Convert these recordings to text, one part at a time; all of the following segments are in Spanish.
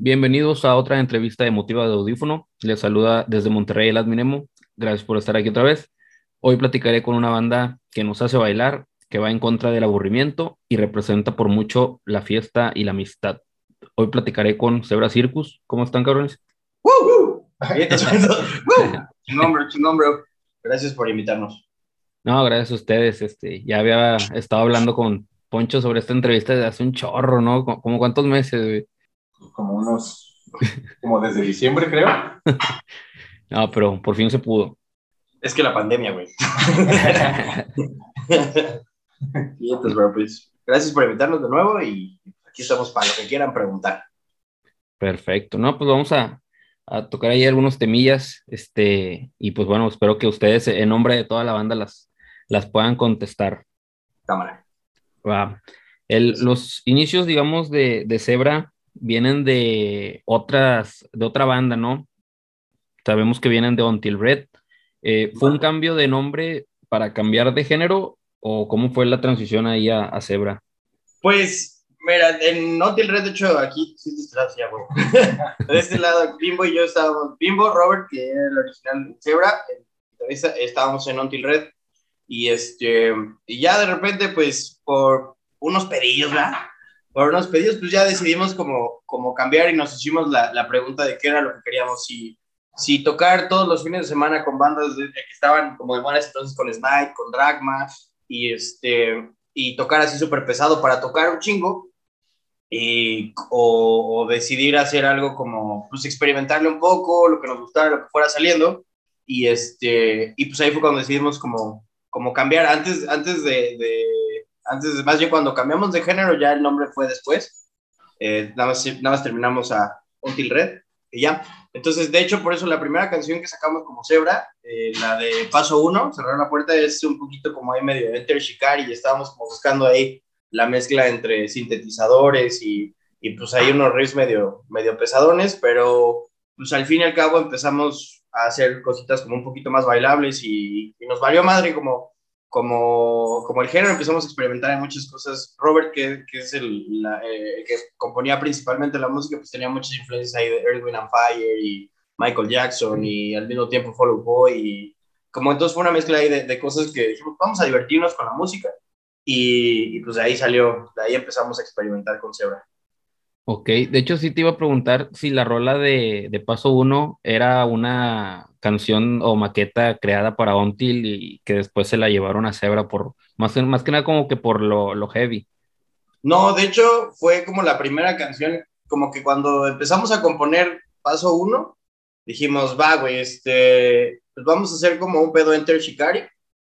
Bienvenidos a otra entrevista emotiva de Audífono. Les saluda desde Monterrey el Adminemo. Gracias por estar aquí otra vez. Hoy platicaré con una banda que nos hace bailar, que va en contra del aburrimiento y representa por mucho la fiesta y la amistad. Hoy platicaré con Zebra Circus. ¿Cómo están, cabrones? ¡Woo! nombre, nombre. Gracias por invitarnos. No, gracias a ustedes. Este, ya había estado hablando con Poncho sobre esta entrevista desde hace un chorro, ¿no? ¿Como cuántos meses, Como unos, como desde diciembre, creo. no, pero por fin se pudo. Es que la pandemia, güey. pues, gracias por invitarnos de nuevo y aquí estamos para lo que quieran preguntar. Perfecto, no, pues vamos a, a tocar ahí algunos temillas, este, y pues bueno, espero que ustedes en nombre de toda la banda las, las puedan contestar. Cámara. El, los inicios, digamos, de, de Zebra vienen de otras, de otra banda, ¿no? Sabemos que vienen de Until Red. Eh, ¿Fue un cambio de nombre para cambiar de género o cómo fue la transición ahí a, a Zebra? Pues, mira, en Until Red, de hecho, aquí sí te ya, güey. de este lado, Bimbo y yo estábamos, Bimbo, Robert, que era el original de Zebra, estábamos en Until Red y este, y ya de repente, pues, por unos pedillos, ¿verdad? Por unos pedidos, pues ya decidimos como, como cambiar y nos hicimos la, la pregunta de qué era lo que queríamos, si, si tocar todos los fines de semana con bandas que estaban como de buenas entonces con Smite, con Dragma, y este, y tocar así súper pesado para tocar un chingo, y, o, o, decidir hacer algo como, pues experimentarle un poco, lo que nos gustara, lo que fuera saliendo, y este, y pues ahí fue cuando decidimos como, como cambiar, antes, antes de, de antes, más bien cuando cambiamos de género, ya el nombre fue después, eh, nada, más, nada más terminamos a Until Red, y ya. Entonces, de hecho, por eso la primera canción que sacamos como Zebra, eh, la de Paso 1, Cerrar la Puerta, es un poquito como ahí medio Enter Shikari, y estábamos como buscando ahí la mezcla entre sintetizadores y, y pues ahí unos riffs medio, medio pesadones, pero pues al fin y al cabo empezamos a hacer cositas como un poquito más bailables y, y nos valió madre como, como, como el género, empezamos a experimentar en muchas cosas. Robert, que, que es el, eh, que componía principalmente la música, pues tenía muchas influencias ahí de Earth, Wind and Fire y Michael Jackson y al mismo tiempo Follow Boy y como entonces fue una mezcla ahí de, de cosas que dijimos, vamos a divertirnos con la música y, y, pues de ahí salió, de ahí empezamos a experimentar con Zebra. Ok, de hecho sí te iba a preguntar si la rola de, de Paso 1 era una canción o maqueta creada para Ontil y que después se la llevaron a Zebra por, más, más que nada como que por lo, lo heavy. No, de hecho fue como la primera canción, como que cuando empezamos a componer Paso 1, dijimos, va, güey, este, pues vamos a hacer como un pedo Enter Shikari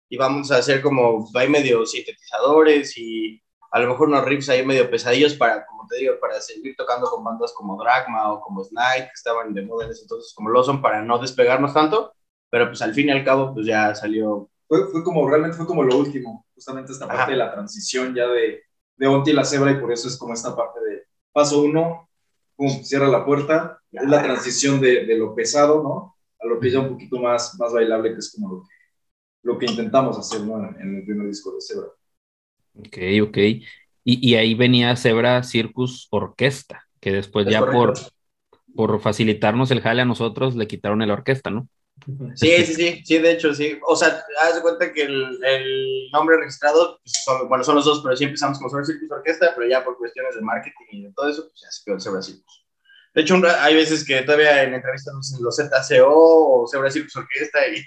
y vamos a hacer como, hay medio sintetizadores y a lo mejor unos riffs ahí medio pesadillos para, como te digo, para seguir tocando con bandas como Dragma o como Snake, que estaban de moda en ese entonces, como Lawson, para no despegarnos tanto, pero pues al fin y al cabo, pues ya salió. Fue, fue como, realmente fue como lo último, justamente esta parte Ajá. de la transición ya de, de Onti y la Cebra, y por eso es como esta parte de paso uno, pum, cierra la puerta, ya. es la transición de, de, lo pesado, ¿no? A lo que ya un poquito más, más bailable, que es como lo que, lo que intentamos hacer, ¿no? En, en el primer disco de Cebra. Ok, ok. Y, y, ahí venía Zebra Circus Orquesta, que después es ya por, por facilitarnos el jale a nosotros le quitaron el orquesta, ¿no? Sí, sí, sí, sí, de hecho, sí. O sea, haz de cuenta que el, el nombre registrado, pues son, bueno, son los dos, pero sí empezamos como Zebra Circus Orquesta, pero ya por cuestiones de marketing y de todo eso, pues ya se quedó el Zebra Circus. De hecho, hay veces que todavía en entrevistas los ZCO o Zebra Circus Orquesta y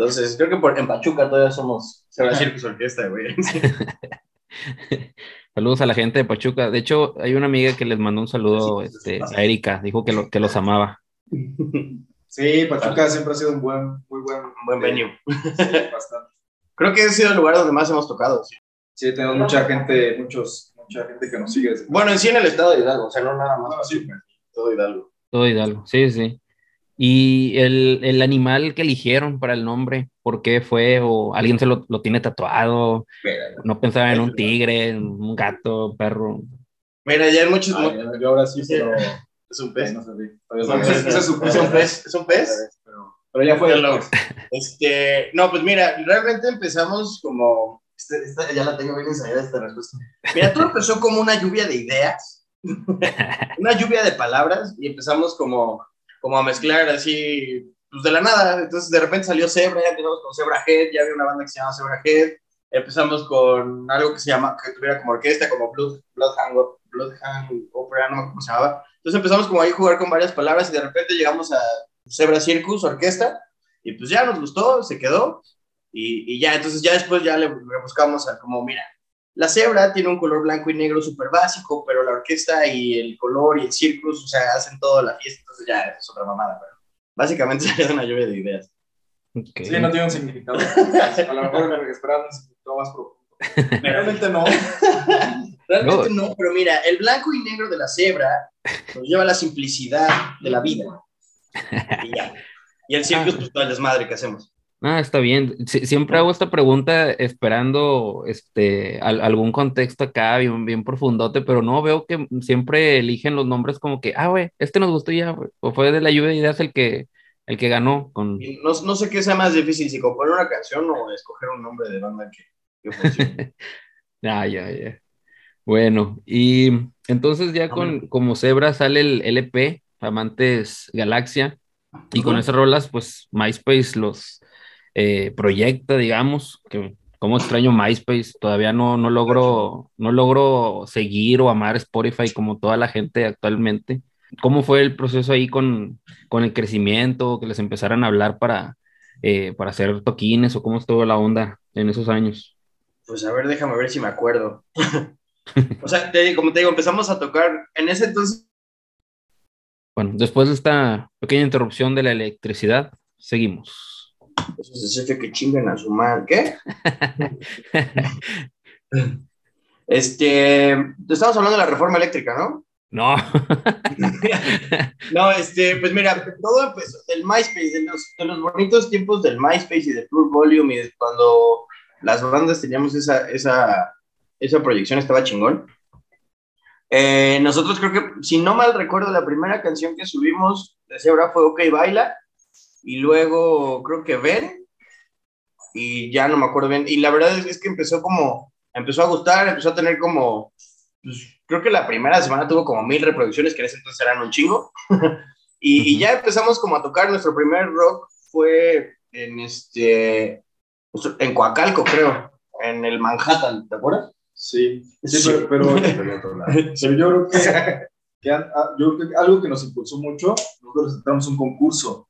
entonces, creo que por, en Pachuca todavía somos Zebra Circus Orquesta, güey. Saludos a la gente de Pachuca. De hecho, hay una amiga que les mandó un saludo este, a Erika. Dijo que, lo, que los amaba. Sí, Pachuca siempre ha sido un buen, muy buen, un buen venue. Sí, bastante. Creo que ha sido el lugar donde más hemos tocado. Sí, sí tenemos mucha gente, muchos, mucha gente que nos sigue. Bueno, en sí en el estado de Hidalgo, o sea, no nada más. No, sí, todo Hidalgo. Todo Hidalgo, sí, sí. Y el, el, animal que eligieron para el nombre, ¿por qué fue? ¿O alguien se lo, lo tiene tatuado? Mira, ¿No pensaba en un tigre, un gato, un perro? Mira, ya hay muchos... Ay, yo ahora sí, pero... Es un pez. No sé, es, un pez. ¿Es, un pez? ¿Es un pez? Pero, pero ya fue. Pero, este, no, pues mira, realmente empezamos como... Este, esta, ya la tengo bien ensayada esta respuesta. Mira, todo empezó como una lluvia de ideas una lluvia de palabras y empezamos como, como a mezclar así, pues de la nada. Entonces de repente salió Zebra, ya empezamos con Zebra Head, ya había una banda que se llama Zebra Head. Empezamos con algo que se llama, que tuviera como orquesta, como Blood, Bloodhound, Bloodhound Opera, no cómo se llamaba. Entonces empezamos como ahí a jugar con varias palabras y de repente llegamos a Zebra Circus, orquesta, y pues ya nos gustó, se quedó. Y, y ya, entonces ya después ya le, le buscamos a como, mira, la cebra tiene un color blanco y negro súper básico, pero la orquesta y el color y el circus, o sea, hacen toda la fiesta, entonces ya es otra mamada, pero básicamente es una lluvia de ideas. Okay. Sí, no tiene un significado. A lo mejor esperaba un significado más profundo. Realmente no. Realmente no. no, pero mira, el blanco y negro de la cebra nos lleva a la simplicidad de la vida. Y ya. Y el circus, pues todo el desmadre que hacemos. Ah, está bien. siempre hago esta pregunta esperando este, algún contexto acá bien, bien profundote, pero no veo que siempre eligen los nombres como que, ah, güey, este nos gustó ya, O fue de la lluvia de ideas el que, el que ganó. Con... No, no, sé qué sea más difícil, si componer una canción o escoger un nombre de banda que, que funcione. ya, ya, ya. Bueno, y entonces ya con, como Zebra sale el LP, Amantes Galaxia, y con esas rolas, pues MySpace los eh, proyecta, digamos, que como extraño MySpace, todavía no, no, logro, no logro seguir o amar Spotify como toda la gente actualmente. ¿Cómo fue el proceso ahí con, con el crecimiento, que les empezaran a hablar para, eh, para hacer toquines o cómo estuvo la onda en esos años? Pues a ver, déjame ver si me acuerdo. o sea, como te digo, empezamos a tocar en ese entonces. Bueno, después de esta pequeña interrupción de la electricidad, seguimos. Eso se que chinguen a su madre. ¿Qué? este, estamos hablando de la reforma eléctrica, ¿no? No. no, este, pues mira, todo empezó del MySpace, de los, de los bonitos tiempos del MySpace y de Full Volume y de cuando las bandas teníamos esa, esa, esa proyección, estaba chingón. Eh, nosotros creo que, si no mal recuerdo, la primera canción que subimos de Zebra fue OK Baila y luego creo que Ven, y ya no me acuerdo bien. Y la verdad es, que empezó como, empezó a gustar, empezó a tener como, pues, creo que la primera semana tuvo como mil reproducciones, que en ese entonces eran un chingo. y, ya empezamos como a tocar, nuestro primer rock fue en este, en Coacalco, creo, en el Manhattan, ¿te acuerdas? Sí, sí, pero, yo creo que, ah, yo creo que algo que nos impulsó mucho, nosotros entramos un concurso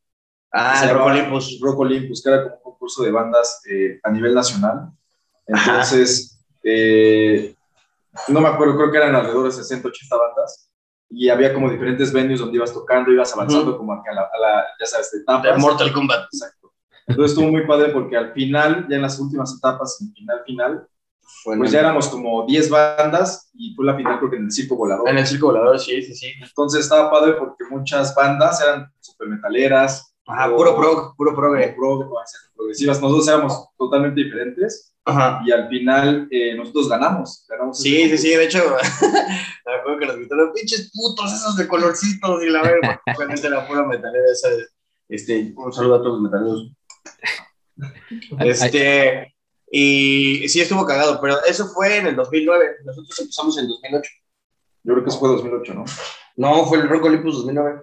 Ah, el Rock Olympus. Rock Olympus, que era como un concurso de bandas eh, a nivel nacional. Entonces, eh, no me acuerdo, creo que eran alrededor de 60, 80 bandas. Y había como diferentes venues donde ibas tocando, ibas avanzando como a la, a la, ya sabes, etapas. De Mortal Kombat. Exacto. Entonces estuvo muy padre porque al final, ya en las últimas etapas, en final, final, pues ya éramos como 10 bandas y fue la final creo que en el Circo Volador. En el Circo Volador, sí, sí, sí. Entonces estaba padre porque muchas bandas eran super metaleras, Ajá, puro prog, puro progre. progresivas. Nosotros éramos totalmente diferentes. Ajá. Y al final eh, nosotros ganamos. ganamos sí, sí, sí. De hecho, me acuerdo que nos gritaron, pinches putos esos de colorcitos. Y la verdad, realmente era pura metalera. Esa, este, un saludo a todos los metaleros. Este, y sí estuvo cagado, pero eso fue en el 2009. Nosotros empezamos en 2008. Yo creo que eso fue 2008, ¿no? No, fue el Rock Olympus 2009.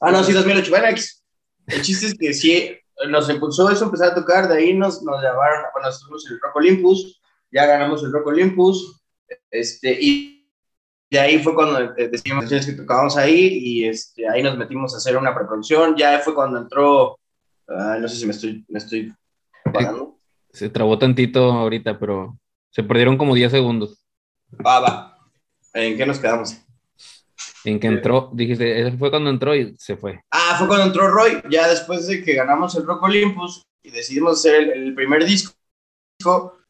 Ah, no, sí, 2008. Bueno, X. El chiste es que sí, nos impulsó eso, empezar a tocar, de ahí nos, nos llamaron, bueno, estuvimos en el Rock Olympus, ya ganamos el Rock Olympus, este, y de ahí fue cuando decidimos que tocábamos ahí, y este, ahí nos metimos a hacer una preproducción, ya fue cuando entró, no sé si me estoy, me estoy pagando. Se trabó tantito ahorita, pero se perdieron como 10 segundos. Ah, va. ¿En qué nos quedamos? En que entró, dijiste, fue cuando entró y se fue. Ah, fue cuando entró Roy, ya después de que ganamos el Rock Olympus y decidimos hacer el, primer disco,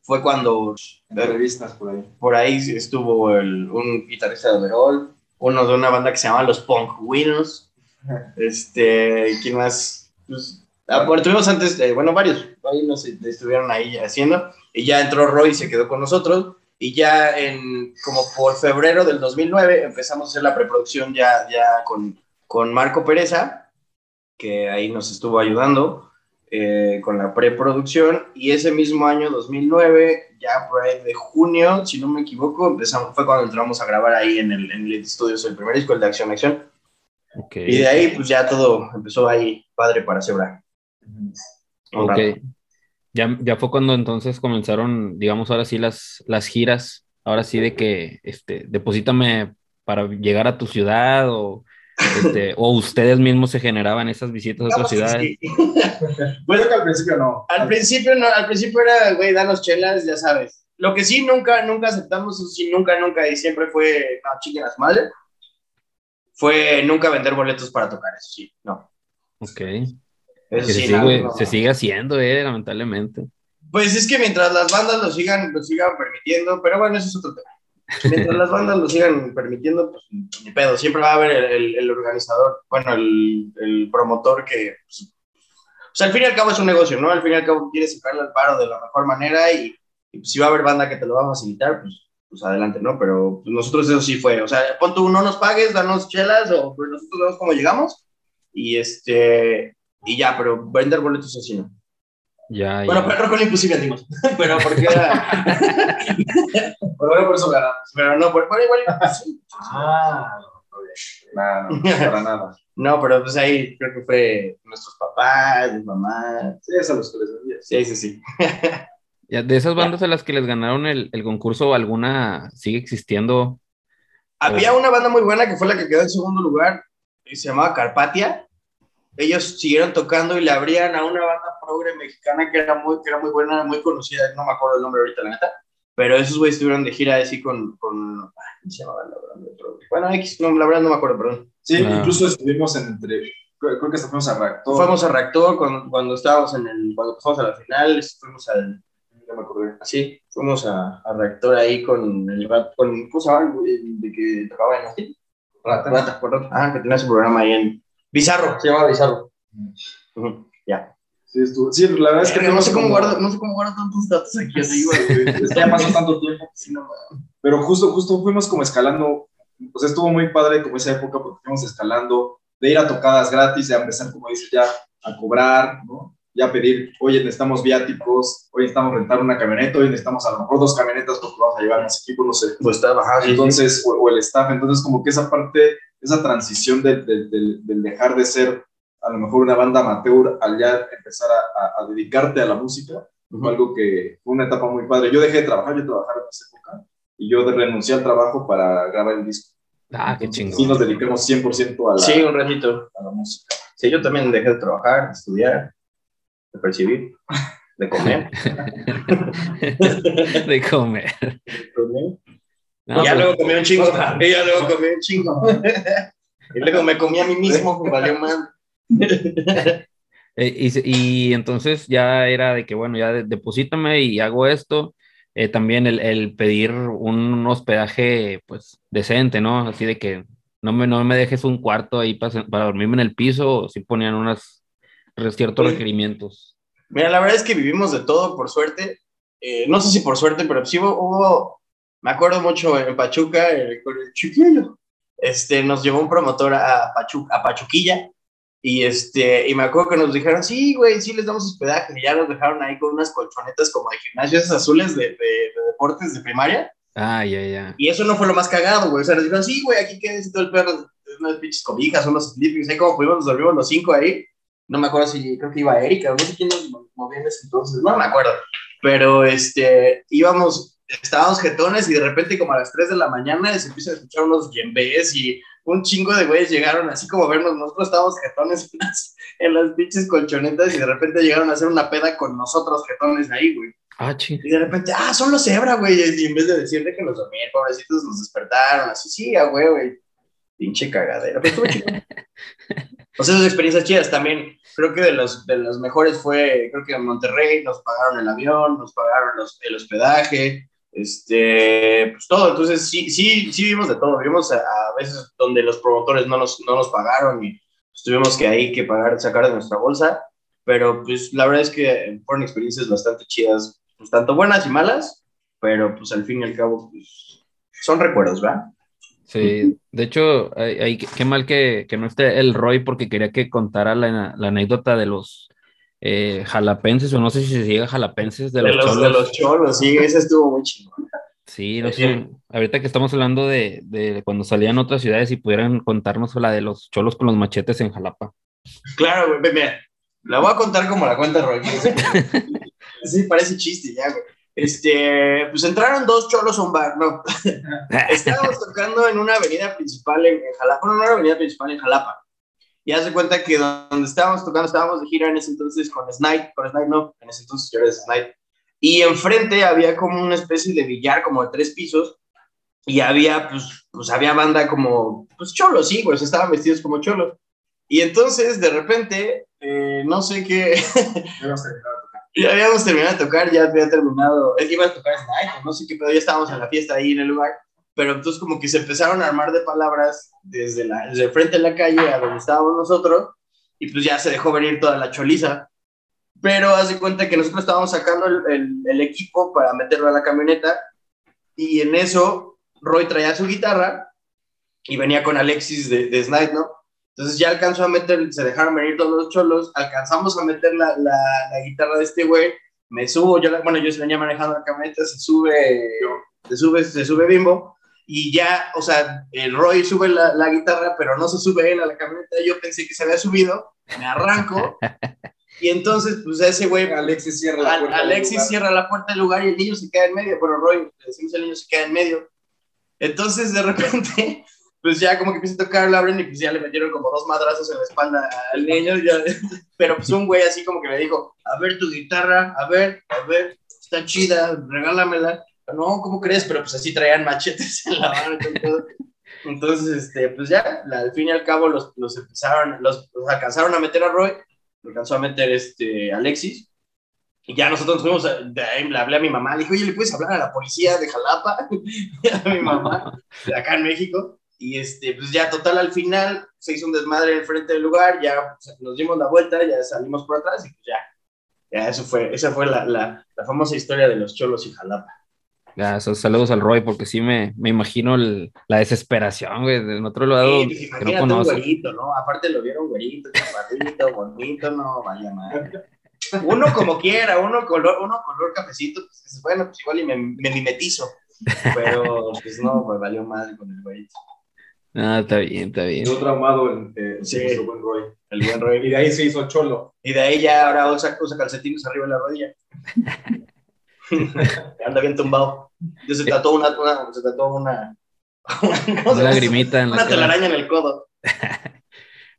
fue cuando... De revistas por ahí. Por ahí estuvo el, un guitarrista de overall, uno de una banda que se llama Los Punk Winners, este, ¿quién más? Pues, ah, bueno, tuvimos antes, eh, bueno, varios, ahí nos estuvieron ahí haciendo, y ya entró Roy y se quedó con nosotros, y ya en como por febrero del 2009 empezamos a hacer la preproducción ya, ya con, con Marco Pereza, que ahí nos estuvo ayudando. eh, con la preproducción y ese mismo año 2009, ya por ahí de junio, si no me equivoco, empezamos, fue cuando entramos a grabar ahí en el, en el Studios, el primer disco, el de Acción Acción. Okay. Y de ahí pues ya todo empezó ahí padre para Zebra. Ok. Ya, ya fue cuando entonces comenzaron, digamos, ahora sí las, las giras, ahora sí de que, este, deposítame para llegar a tu ciudad o, este, o ustedes mismos se generaban esas visitas a otras ciudades. bueno, que al principio no. Al principio no, al principio era, güey, danos chelas, ya sabes. Lo que sí nunca, nunca aceptamos, sí, nunca, nunca, y siempre fue, no, chiquen las madres, fue nunca vender boletos para tocar, eso sí, no. Ok. Eso sí, se, sigue, se sigue haciendo, eh, lamentablemente. Pues es que mientras las bandas lo sigan, lo sigan permitiendo, pero bueno, eso es otro tema. Mientras las bandas lo sigan permitiendo, pues ni pedo. Siempre va a haber el, el, organizador, bueno, el, el promotor que. Pues, o sea, al fin y al cabo es un negocio, ¿no? Al fin y al cabo quieres sacarle al paro de la mejor manera y, y pues, si va a haber banda que te lo va a facilitar, pues, pues adelante, ¿no? Pero pues, nosotros eso sí fue. O sea, pon tú, no nos pagues, danos chelas o pues, nosotros vemos cómo llegamos y este. Y ya, pero vender boletos así no. Ya, bueno, ya. pero con imposible dimos. pero porque era. pero bueno, por eso ganamos. Pero no, por, por igual. Sí. Ah, no, no, para nada. No, pero pues ahí creo que fue nuestros papás, mi mamá. Sí, es a los que les vendía. Sí, sí, sí. ya, de esas bandas a las que les ganaron el, el concurso, ¿alguna sigue existiendo? Había una banda muy buena que fue la que quedó en segundo lugar, y se llamaba Carpatia ellos siguieron tocando y le abrían a una banda progre mexicana que era muy, que era muy buena, muy conocida, no me acuerdo el nombre ahorita, la neta, pero esos güeyes estuvieron de gira así con, con ¿cómo se llamaba la banda progre? Bueno, X, no, la verdad no me acuerdo, perdón. Sí, ah. incluso estuvimos en entre, creo que hasta fuimos a Reactor. Fuimos a Reactor cuando, cuando estábamos en el, cuando pasamos a la final, fuimos al, ya me acordé. Sí, fuimos a, a Reactor ahí con el, con, ¿cómo se llama? De que tocaba en así. Rata. Rata, por Ah, que tenía su programa ahí en Bizarro, se llama Bizarro. Uh -huh. Ya. Sí, estuvo. sí, la verdad es que no, no sé cómo guardo, no sé cómo guardo tantos datos aquí así, güey. es que ya pasó tanto tiempo. Sí, no, Pero justo, justo fuimos como escalando, pues estuvo muy padre como esa época porque fuimos escalando, de ir a tocadas gratis, de empezar, como dices, ya a cobrar, ¿no? Ya pedir, oye, necesitamos viáticos, hoy necesitamos rentar una camioneta, hoy necesitamos a lo mejor dos camionetas porque vamos a llevar más equipo, no sé. Pues está bajado. Entonces, o, o el staff, entonces como que esa parte esa transición del de, de, de, dejar de ser a lo mejor una banda amateur al ya empezar a, a, a dedicarte a la música, uh -huh. algo que fue una etapa muy padre. Yo dejé de trabajar, yo trabajaba en esa época, y yo renuncié al trabajo para grabar el disco. Ah, qué chingón. Sí, nos dedicamos 100% a la, sí, un ratito. a la música. Sí, yo también dejé de trabajar, de estudiar, de percibir, de comer. de comer. No, y ya pero... luego comí un chingo. Y ya luego comí un chingo. y luego me comí a mí mismo, me valió mal. Eh, y, y, entonces ya era de que, bueno, ya deposítame y hago esto. Eh, también el, el, pedir un hospedaje, pues, decente, ¿no? Así de que no me, no me dejes un cuarto ahí para, para dormirme en el piso, o si ponían unos ciertos sí. requerimientos. Mira, la verdad es que vivimos de todo, por suerte. Eh, no sé si por suerte, pero sí hubo, hubo me acuerdo mucho en Pachuca, el, con el chiquillo, este, nos llevó un promotor a, Pachu, a Pachuquilla y, este, y me acuerdo que nos dijeron, sí, güey, sí les damos hospedaje. Y ya nos dejaron ahí con unas colchonetas como de gimnasios azules de, de, de deportes de primaria. Ah, ya, ya. Y eso no fue lo más cagado, güey. O sea, nos dijeron, sí, güey, aquí quédense todo el perro, unas pinches cobijas, unos sleepings, ahí como fuimos, nos dormimos los cinco ahí. No me acuerdo si, creo que iba Erika, no sé quién nos movía en ese entonces, no me acuerdo. Pero, este, íbamos estábamos jetones y de repente como a las 3 de la mañana se empiezan a escuchar unos yembes y un chingo de güeyes llegaron así como a vernos, nosotros estábamos jetones en las, en las pinches colchonetas y de repente llegaron a hacer una peda con nosotros jetones ahí, güey. Ah, ching. Y de repente, ah, son los cebra, güey, y en vez de decirle que los dormir, pobrecitos, nos despertaron, así, sí, ah, güey, güey, pinche cagadera, pero estuvo chido. pues esas experiencias chidas también, creo que de los, de los mejores fue, creo que en Monterrey nos pagaron el avión, nos pagaron los, el hospedaje, este, pues todo, entonces sí, sí, sí vimos de todo, vimos a, a, veces donde los promotores no nos, no nos pagaron y pues, tuvimos que ahí que pagar, sacar de nuestra bolsa, pero pues la verdad es que fueron experiencias bastante chidas, pues tanto buenas y malas, pero pues al fin y al cabo pues, son recuerdos, ¿verdad? Sí, de hecho, hay, hay, qué mal que, que, no esté el Roy porque quería que contara la, la anécdota de los eh, jalapenses, o no sé si se llega jalapenses de, los, cholos. De los cholos, sí, ese estuvo muy chingón. Sí, no sé, ahorita que estamos hablando de, de, cuando salían otras ciudades y pudieran contarnos la de los cholos con los machetes en Jalapa. Claro, güey, mira, la voy a contar como la cuenta Roy. sí, parece chiste ya, güey. Este, pues entraron dos cholos a un bar, no. Estábamos tocando en una avenida principal en, Jalapa, no, una avenida principal en Jalapa. Y hace cuenta que donde estábamos tocando, estábamos de gira en ese entonces con Snipe, con Snipe no, en ese entonces yo era Snipe. Y enfrente había como una especie de billar como de tres pisos y había, pues, pues había banda como, pues cholos, sí, pues estaban vestidos como cholos. Y entonces, de repente, eh, no sé qué... Ya habíamos terminado de tocar, ya había terminado, iba a tocar Sniper, no sé qué, pero ya estábamos en la fiesta ahí en el lugar, pero entonces como que se empezaron a armar de palabras desde, la, desde frente de la calle a donde estábamos nosotros, y pues ya se dejó venir toda la choliza. Pero hace cuenta que nosotros estábamos sacando el, el, equipo para meterlo a la camioneta, y en eso Roy traía su guitarra y venía con Alexis de, de Snipe, ¿no? Entonces ya alcanzó a meter, se dejaron venir todos los cholos, alcanzamos a meter la, la, la guitarra de este güey, me subo, yo, bueno, yo se venía manejando la camioneta, se sube, se sube, se sube Bimbo, y ya, o sea, el Roy sube la, la, guitarra, pero no se sube él a la camioneta, yo pensé que se había subido, me arranco, y entonces, pues ese güey, Alexis cierra la puerta Alexis cierra la puerta del lugar y el niño se queda en medio, pero Roy, le decimos el niño se queda en medio. Entonces, de repente, pues ya como que empieza a tocar, lo abren y pues ya le metieron como dos madrazos en la espalda al niño, ya, pero pues un güey así como que le dijo, a ver tu guitarra, a ver, a ver, está chida, regálamela. No, ¿cómo crees? Pero pues así traían machetes en la mano. Entonces, este, pues ya, al fin y al cabo los, los empezaron, los, alcanzaron a meter a Roy, lo alcanzó a meter este, Alexis, y ya nosotros fuimos, a, de ahí le hablé a mi mamá, le dije, oye, ¿le puedes hablar a la policía de Jalapa? a mi mamá, de acá en México. Y este, pues ya total al final se hizo un desmadre en el frente del lugar, ya nos dimos la vuelta, ya salimos por atrás y pues ya, ya eso fue, esa fue la, la, la famosa historia de los cholos y Jalapa. Ya, saludos al Roy, porque sí me, me imagino el, la desesperación, güey, en otro lado. Sí, pues que no conoce. un güerito, ¿no? Aparte lo vieron güerito, chaparrito, bonito, no, vaya madre. Uno como quiera, uno color, uno color cafecito, pues bueno, pues igual y me, me mimetizo. Pero pues no, pues valió mal con el güerito. Ah, está bien, está bien. Quedó traumado el, eh, sí, el buen Roy. El buen Roy. Y de ahí se hizo cholo. Y de ahí ya ahora usa, usa calcetines arriba de la rodilla. Anda bien tumbado. Yo se trató una, una, se trató una, una, una lagrimita en la Una telaraña en el codo.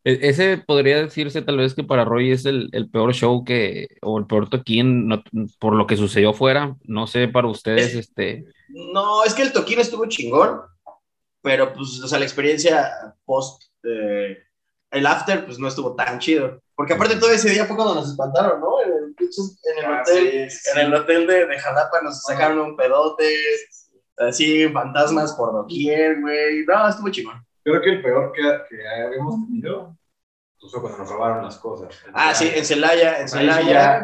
E-, ese podría decirse tal vez que para Roy es el, el peor show que, o el peor toquín, no, por lo que sucedió fuera. No sé para ustedes, es, este. No, es que el toquín estuvo chingón, pero pues, o sea, la experiencia post, eh, el after, pues no estuvo tan chido. Porque aparte todo ese día fue cuando nos espantaron, ¿no? En el, en el ah, hotel, sí, sí. en el hotel de, de Jalapa nos sacaron un pedote, así, fantasmas por doquier, güey. No, estuvo chingón. Creo que el peor que, que habíamos tenido pues, fue cuando nos robaron las cosas. Ah, sí, en Celaya, en Celaya.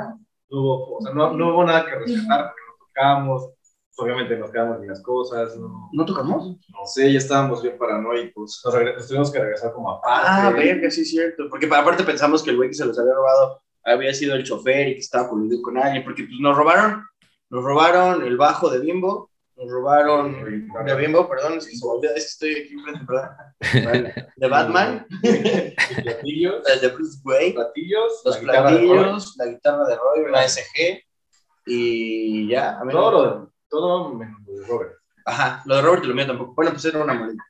No hubo, o sea, no, no hubo nada que rescatar porque no tocamos obviamente nos quedamos sin las cosas. ¿no? ¿No tocamos? No sé, ya estábamos bien paranoicos. Nos, nos tuvimos que regresar como a paz. Ah, verga, sí es cierto. Porque aparte pensamos que el güey que se los había robado había sido el chofer y que estaba coludido con alguien. Porque pues nos robaron, nos robaron el bajo de Bimbo, nos robaron de Bimbo, perdón, es que se volvió, es que estoy aquí enfrente, perdón. De Batman. Los platillos. De Bruce Wayne. Platillos. Los platillos, la guitarra de Roy, una SG. Y ya. A mí Todo lo todo menos lo de Robert. Ajá, lo de Robert y lo mío tampoco. Bueno, pues era una maleta.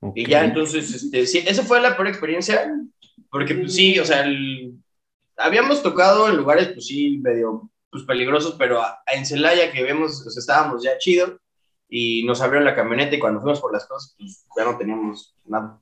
Okay. Y ya, entonces, este, sí, esa fue la peor experiencia, porque pues sí, o sea, el, habíamos tocado en lugares, pues sí, medio pues, peligrosos, pero a, a en Celaya que vemos, o sea, estábamos ya chido, y nos abrieron la camioneta y cuando fuimos por las cosas, pues ya no teníamos nada.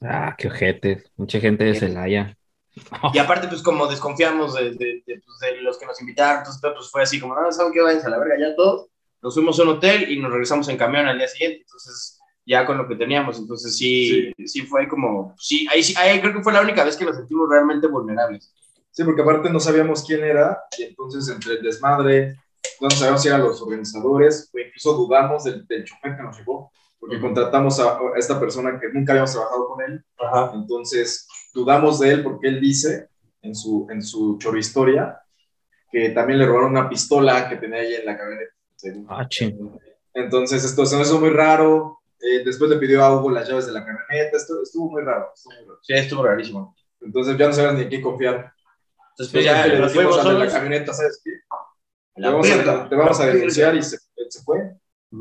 Ah, qué ojete, mucha gente de Celaya. Y aparte, pues como desconfiamos de, de, de, pues, de, los que nos invitaron, entonces pues fue así como, no, ¿saben qué? Vayan a la verga ya todos. Nos fuimos a un hotel y nos regresamos en camión al día siguiente, entonces ya con lo que teníamos, entonces sí, sí, sí fue como, sí, ahí, ahí creo que fue la única vez que nos sentimos realmente vulnerables. Sí, porque aparte no sabíamos quién era, y entonces entre el desmadre, no sabíamos si eran los organizadores, o incluso dudamos del, del chofer que nos llevó, porque contratamos a, a, esta persona que nunca habíamos trabajado con él, Ajá. entonces dudamos de él porque él dice, en su, en su historia que también le robaron una pistola que tenía ahí en la camioneta. Ah, Entonces, esto se me hizo muy raro. Eh, después le pidió a Hugo las llaves de la camioneta. Esto, estuvo, muy raro, estuvo muy raro. Sí, estuvo rarísimo. Entonces ya no sabes ni en qué confiar. Entonces, pues ya le fuimos a la camioneta, ¿sabes qué? Te vamos, a, te vamos, a, denunciar y se, se fue.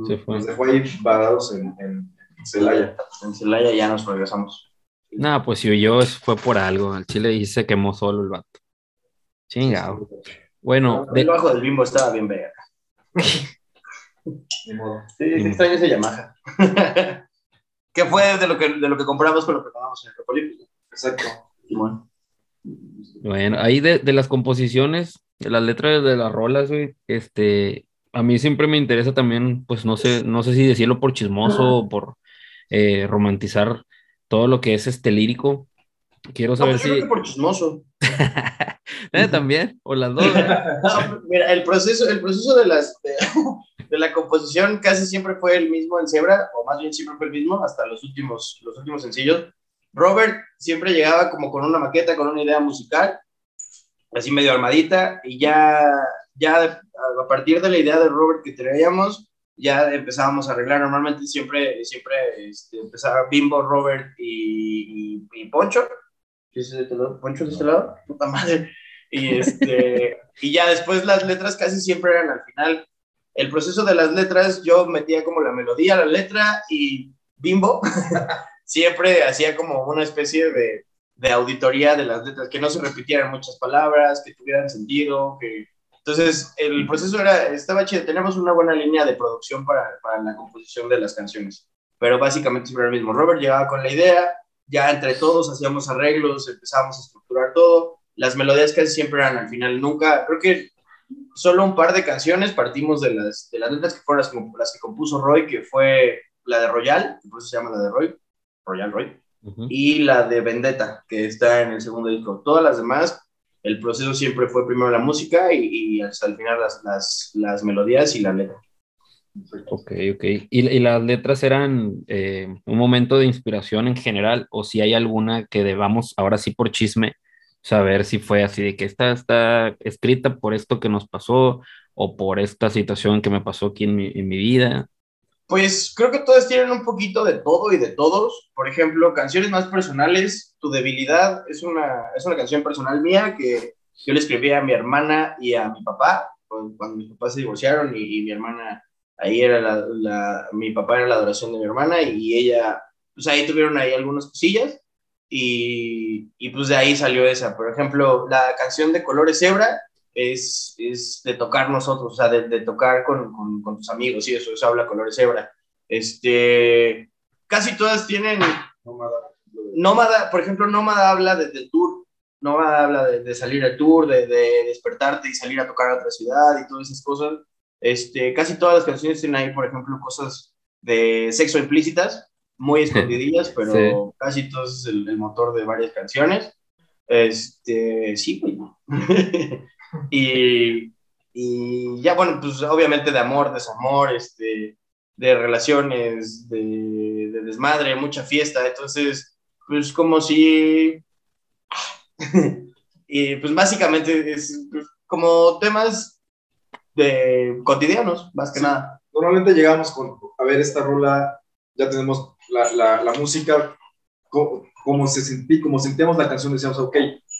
Se fue. Se fue ahí varados en, en Celaya. En Celaya ya nos regresamos. No, pues si yo fue por algo. El chile y se quemó solo el vato. Chingado. Bueno. El bajo del bimbo estaba bien vega. Ni modo. Sí, es extraño ese Yamaha. ¿Qué fue de lo que, de lo que compramos con lo que pagamos en el Recolífico? Exacto. Bueno, ahí de, de, las composiciones, de las letras de las rolas, güey, este, a mí siempre me interesa también, pues no sé, no sé si decirlo por chismoso o por eh, romantizar todo lo que es este lírico. Quiero saber si. por chismoso. Eh, también, o las dos. mira, el proceso, el proceso de, las, de, la composición casi siempre fue el mismo en Zebra, o más bien siempre fue el mismo hasta los últimos, los últimos sencillos. Robert siempre llegaba como con una maqueta, con una idea musical, así medio armadita, y ya, ya a partir de la idea de Robert que traíamos, ya empezábamos a arreglar. Normalmente siempre, siempre este, empezaba Bimbo, Robert y, y, Poncho. Este ¿Poncho de este lado? Puta madre. Y, este, y ya después las letras casi siempre eran al final. El proceso de las letras, yo metía como la melodía, la letra y Bimbo siempre hacía como una especie de, de auditoría de las letras, que no se repitieran muchas palabras, que tuvieran sentido, que, entonces, el proceso era, estaba chido, tenemos una buena línea de producción para, para la composición de las canciones, pero básicamente siempre era el mismo. Robert llegaba con la idea, ya entre todos hacíamos arreglos, empezábamos a estructurar todo, las melodías casi siempre eran al final, nunca, creo que solo un par de canciones partimos de las, de las letras que fueron las, las que compuso Roy, que fue la de Royal, que por eso se llama la de Roy, Royal Roy, y la de Vendetta, que está en el segundo disco. Todas las demás el proceso siempre fue primero la música y, hasta el final las, las, las, melodías y la letra. Ok, ok. ¿Y, y las letras eran eh, un momento de inspiración en general o si hay alguna que debamos, ahora sí por chisme, saber si fue así de que esta está escrita por esto que nos pasó o por esta situación que me pasó aquí en mi, en mi vida? Pues creo que todas tienen un poquito de todo y de todos. Por ejemplo, canciones más personales. Tu debilidad es una, es una canción personal mía que yo le escribí a mi hermana y a mi papá cuando mis papás se divorciaron y, mi hermana, ahí era la, mi papá era la adoración de mi hermana y ella, pues ahí tuvieron ahí algunas cosillas y, y pues de ahí salió esa. Por ejemplo, la canción de Colores Zebra es, es de tocar nosotros, o sea, de, de tocar con, con, con, tus amigos, y eso, eso habla Colores Zebra. Este, casi todas tienen... Nómada. por ejemplo, Nómada habla de, del tour, Nómada habla de, de, salir al tour, de, de, despertarte y salir a tocar a otra ciudad y todas esas cosas. Este, casi todas las canciones tienen ahí, por ejemplo, cosas de sexo implícitas, muy escondidillas, pero casi todo es el, el, motor de varias canciones. Este, sí, pues y, y, ya, bueno, pues obviamente de amor, desamor, este, de relaciones, de, de desmadre, mucha fiesta. Entonces, pues como si... y pues básicamente es como temas de cotidianos, más que nada. Normalmente llegamos con, a ver, esta rola, ya tenemos la, la, la música, como, como, se sentí, como sentíamos la canción, decíamos, ok,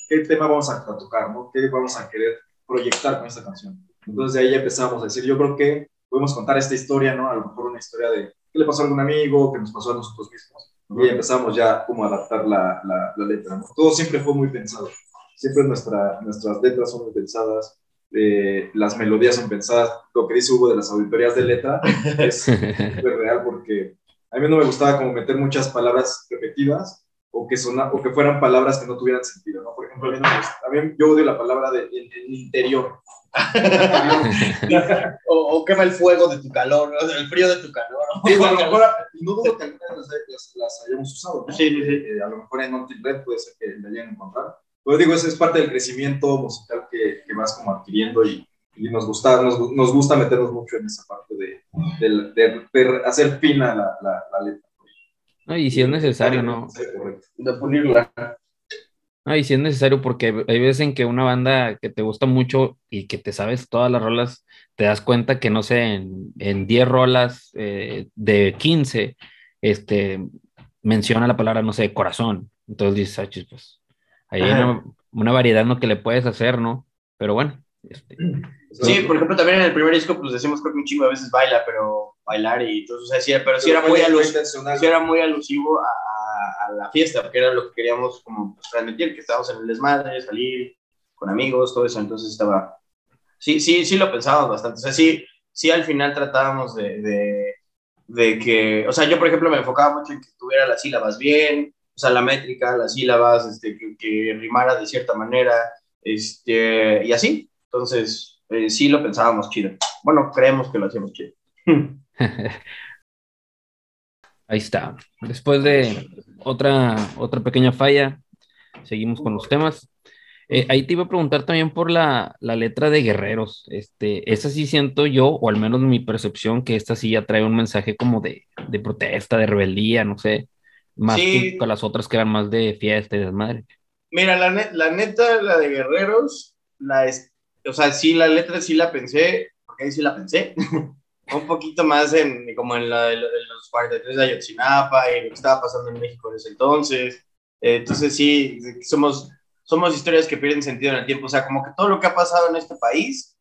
¿qué tema vamos a, tocar? ¿no? ¿Qué vamos a querer proyectar con esta canción? Entonces de ahí empezamos a decir, yo creo que podemos contar esta historia, ¿no? A lo mejor una historia de qué le pasó a algún amigo, qué nos pasó a nosotros mismos. Y empezamos ya como a adaptar la, la, letra, ¿no? Todo siempre fue muy pensado. Siempre nuestra, nuestras letras son muy pensadas, eh, las melodías son pensadas. Lo que dice Hugo de las auditorías de letra es real porque a mí no me gustaba como meter muchas palabras repetidas o que, o que fueran palabras que no tuvieran sentido, ¿no? Por ejemplo, a mí, no me yo odio la palabra de, el, interior. o, o, quema el fuego de tu calor, el frío de tu calor. Sí, a lo mejor, no dudo que algunas las, las, hayamos usado, ¿no? Sí, sí, sí. Eh, a lo mejor en non Red puede ser que la hayan encontrado. Pero digo, eso es parte del crecimiento musical que, que vas como adquiriendo y, y nos, gusta, nos, nos, gusta meternos mucho en esa parte de, de, de, de hacer fina la, la, la letra. No, y si es necesario, ¿no? De pulirla. Ah, y si es necesario, porque hay veces en que una banda que te gusta mucho y que te sabes todas las rolas, te das cuenta que, no sé, en, en 10 rolas eh, de 15, este, menciona la palabra, no sé, corazón. Entonces dices, ah, pues, hay una, una, variedad ¿no? que le puedes hacer, ¿no? Pero bueno. Este, sí, por ejemplo, también en el primer disco, pues decimos creo que un chingo a veces baila, pero bailar y todo, o sea, sí, pero sí era, muy sí era muy alusivo a a, la fiesta, que era lo que queríamos como pues, transmitir, que estábamos en el desmadre, salir con amigos, todo eso, entonces estaba, sí, sí, sí lo pensábamos bastante, o sea, sí, sí al final tratábamos de, de, de que, o sea, yo por ejemplo me enfocaba mucho en que tuviera las sílabas bien, o sea, la métrica, las sílabas, este, que, que rimara de cierta manera, este, y así, entonces eh, sí lo pensábamos chido, bueno, creemos que lo hacíamos chido. Ahí está. Después de otra, otra pequeña falla, seguimos con los temas. Eh, ahí te iba a preguntar también por la, la, letra de Guerreros. Este, esa sí siento yo, o al menos mi percepción, que esta sí ya trae un mensaje como de, de protesta, de rebeldía, no sé, más que con las otras que eran más de fiesta y desmadre. Mira, la, la neta, la de Guerreros, la es, o sea, sí, la letra sí la pensé, porque ahí sí la pensé. un poquito más en, como en, la, los 43 de Ayotzinapa y lo que estaba pasando en México en ese entonces. Eh, entonces sí, somos, somos historias que pierden sentido en el tiempo. O sea, como que todo lo que ha pasado en este país,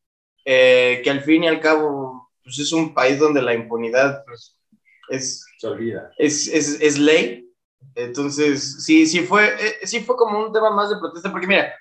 eh, que al fin y al cabo pues es un país donde la impunidad pues, es, es, es, es, ley. Entonces, sí, sí fue, eh, sí fue como un tema más de protesta, porque mira,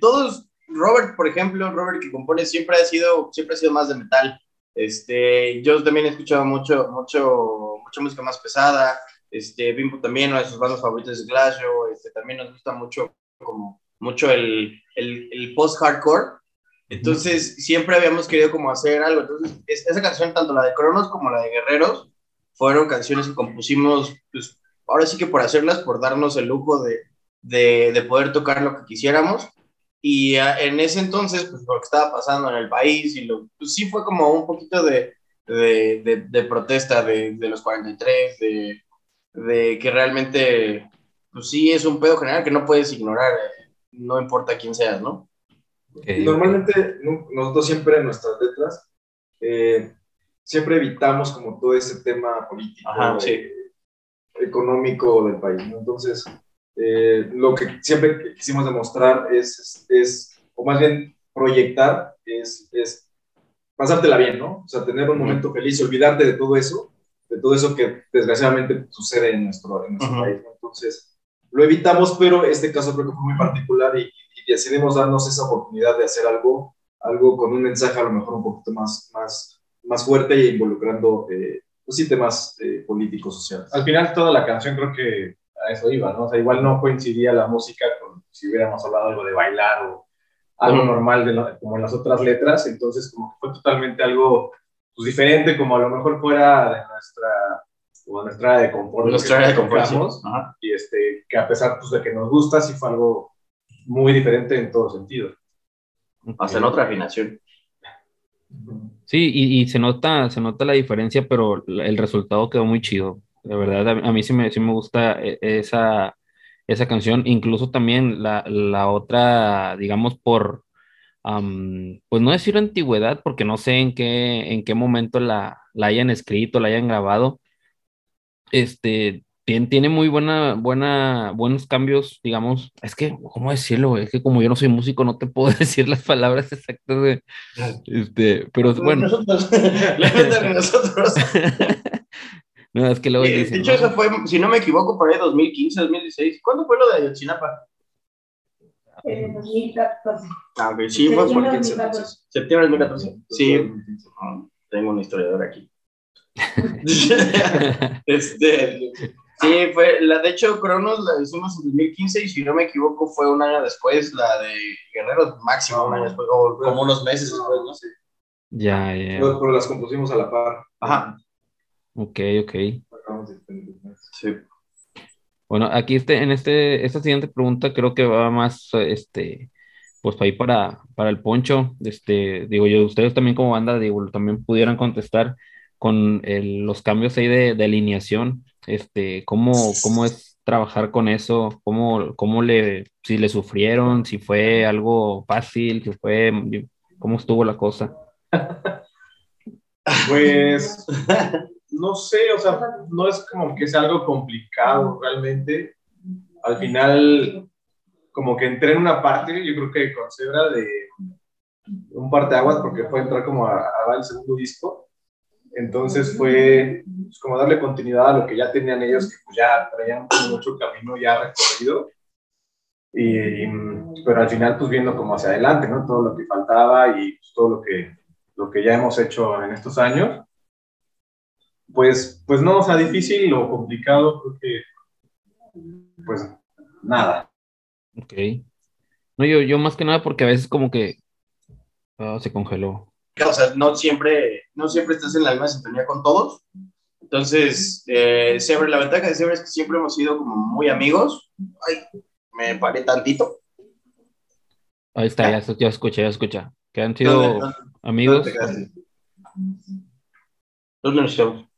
todos, Robert, por ejemplo, Robert que compone siempre ha sido, siempre ha sido más de metal. Este, yo también he escuchado mucho, mucho, mucha música más pesada. Este, Bimbo también, una de sus bandas favoritas es Glacio. Este, también nos gusta mucho, como, mucho el, el, el post-hardcore. Entonces, siempre habíamos querido como hacer algo. Entonces, esa canción, tanto la de Cronos como la de Guerreros, fueron canciones que compusimos, pues, ahora sí que por hacerlas, por darnos el lujo de, de, de poder tocar lo que quisiéramos. Y ah, en ese entonces, pues lo que estaba pasando en el país, y lo, pues sí fue como un poquito de, de, de, protesta de, de, los 43, de, de que realmente, pues sí es un pedo general que no puedes ignorar, eh, no importa quién seas, ¿no? Normalmente nosotros siempre en nuestras letras, eh, siempre evitamos como todo ese tema político, eh, económico del país, ¿no? Entonces, eh, lo que siempre quisimos demostrar es, es, o más bien proyectar, es, es pasártela bien, ¿no? O sea, tener un momento feliz, olvidarte de todo eso, de todo eso que desgraciadamente sucede en nuestro, en nuestro país, ¿no? Entonces, lo evitamos, pero este caso creo que fue muy particular y, decidimos darnos esa oportunidad de hacer algo, algo con un mensaje a lo mejor un poquito más, más, más fuerte e involucrando, eh, pues sí, temas eh, políticos, sociales. Al final toda la canción creo que a eso iba, ¿no? O sea, igual no coincidía la música con si hubiéramos hablado algo de bailar o algo normal de como en las otras letras, entonces como que fue totalmente algo pues, diferente, como a lo mejor fuera de nuestra, como nuestra área de confort. Nuestra área de confort, Y este, que a pesar pues, de que nos gusta, sí fue algo muy diferente en todo sentido. Hasta en otra afinación. Sí, y, y, se, nota, se nota la diferencia, pero el resultado quedó muy chido. De verdad, a, mí sí me, sí me gusta eh, esa, esa canción, incluso también la, la otra, digamos, por, pues no decir antigüedad, porque no sé en qué, en qué momento la, la hayan escrito, la hayan grabado. Este, tiene, tiene muy buena, buena, buenos cambios, digamos, es que, ¿cómo decirlo? Es que como yo no soy músico, no te puedo decir las palabras exactas de, este, pero bueno. Nosotros, nosotros. No, es que luego eh, De hecho, eso fue, si no me equivoco, por ahí 2015, 2016. ¿Cuándo fue lo de Ayotzinapa? En 2014. Ah, ok, sí, fue por 15 Septiembre de 2014. Sí, tengo un historiador aquí. este, sí, fue, la, de hecho, Cronos la hicimos en 2015 y si no me equivoco fue un año después, la de Guerreros, máximo un año después, o como unos meses después, no sé. Ya, ya. Pero las compusimos a la par. Ajá. Ok, ok. Sí. Bueno, aquí este, en este, esta siguiente pregunta creo que va más, este, pues para ir para, para el poncho, este, digo yo, ustedes también como banda, digo, también pudieran contestar con los cambios ahí de, alineación, este, ¿cómo, cómo es trabajar con eso? ¿Cómo, cómo le, si le sufrieron, si fue algo fácil, si fue, cómo estuvo la cosa? Pues, no sé, o sea, no es como que sea algo complicado realmente. Al final, como que entré en una parte, yo creo que con Zebra de un parte de aguas porque fue entrar como a, dar el segundo disco. Entonces fue pues, como darle continuidad a lo que ya tenían ellos, que pues ya traían mucho camino ya recorrido. Y, pero al final pues viendo como hacia adelante, ¿no? Todo lo que faltaba y pues, todo lo que, lo que ya hemos hecho en estos años. Pues, pues no, o sea, difícil o complicado, creo que pues nada. Ok. No, yo, yo más que nada porque a veces como que Ah, se congeló. O sea, no siempre, no siempre estás en la misma sintonía con todos. Entonces, eh, la ventaja de Zebra es que siempre hemos sido como muy amigos. Ay, me paré tantito. Ahí está, ya, ya escuché, ya escucha. Que han sido amigos. ¿Dónde nos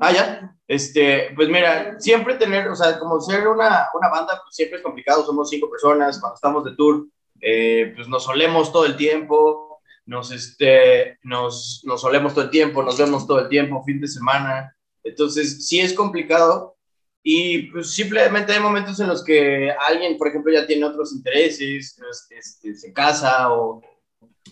Ah, ya. Este, pues mira, siempre tener, o sea, como ser una, una banda, pues siempre es complicado. Somos cinco personas. Cuando estamos de tour, eh, pues nos solemos todo el tiempo, nos, este, nos, nos solemos todo el tiempo, nos vemos todo el tiempo, fin de semana. Entonces, sí es complicado y pues simplemente hay momentos en los que alguien, por ejemplo, ya tiene otros intereses, este, se casa o,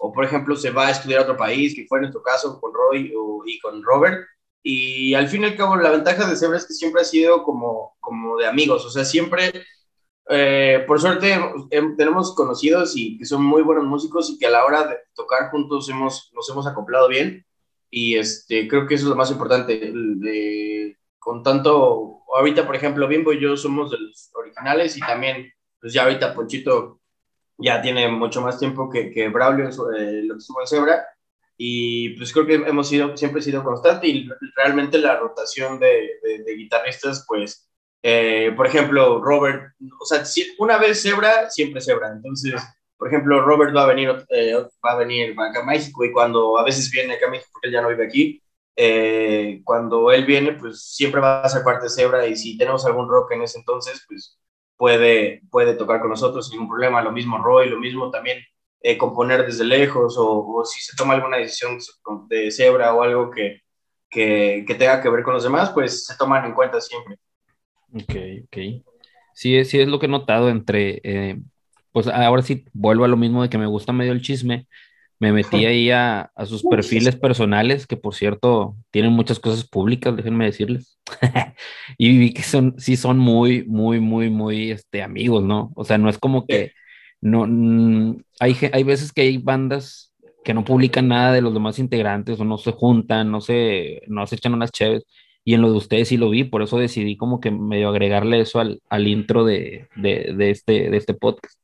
o, por ejemplo, se va a estudiar a otro país, que fue nuestro caso con Roy y con Robert. Y al fin y al cabo, la ventaja de Zebra es que siempre ha sido como, como de amigos, o sea, siempre eh, por suerte tenemos conocidos y que son muy buenos músicos y que a la hora de tocar juntos hemos, nos hemos acoplado bien y este, creo que eso es lo más importante. con tanto, ahorita por ejemplo, Bimbo y yo somos de los originales y también, pues ya ahorita Ponchito ya tiene mucho más tiempo que, que Braulio, eh, lo que estuvo en Zebra y pues creo que hemos sido, siempre sido constante y realmente la rotación de, de guitarristas pues eh, por ejemplo, Robert, o sea, una vez Zebra, siempre Zebra. Entonces, por ejemplo, Robert va a venir, eh, va a venir acá a México y cuando a veces viene acá a México, porque él ya no vive aquí, eh, cuando él viene, pues siempre va a ser parte de Zebra y si tenemos algún rock en ese entonces, pues puede, puede tocar con nosotros sin ningún problema. Lo mismo Roy, lo mismo también componer desde lejos o, si se toma alguna decisión de Zebra o algo que, que, que tenga que ver con los demás, pues se toman en cuenta siempre. Ok, ok. Sí, sí es lo que he notado entre, eh, pues ahora sí vuelvo a lo mismo de que me gusta medio el chisme. Me metí ahí a, a sus perfiles personales, que por cierto tienen muchas cosas públicas, déjenme decirles. y vi que son, sí son muy, muy, muy, muy este, amigos, ¿no? O sea, no es como que, no, mm, hay, hay veces que hay bandas que no publican nada de los demás integrantes o no se juntan, no se, no se echan unas chéves y en lo de ustedes sí lo vi, por eso decidí como que medio agregarle eso al, al intro de, de, de, este, de este podcast.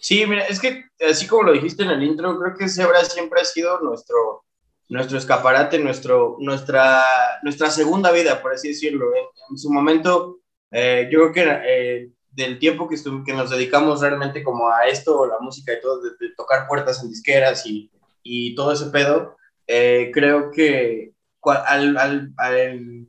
Sí, mira, es que así como lo dijiste en el intro, creo que Zebra siempre ha sido nuestro, nuestro escaparate, nuestro, nuestra, nuestra segunda vida, por así decirlo. En, su momento, eh, yo creo que eh, del tiempo que, que nos dedicamos realmente como a esto, la música y todo, de, tocar puertas en disqueras y, y todo ese pedo, eh, creo que al, al, al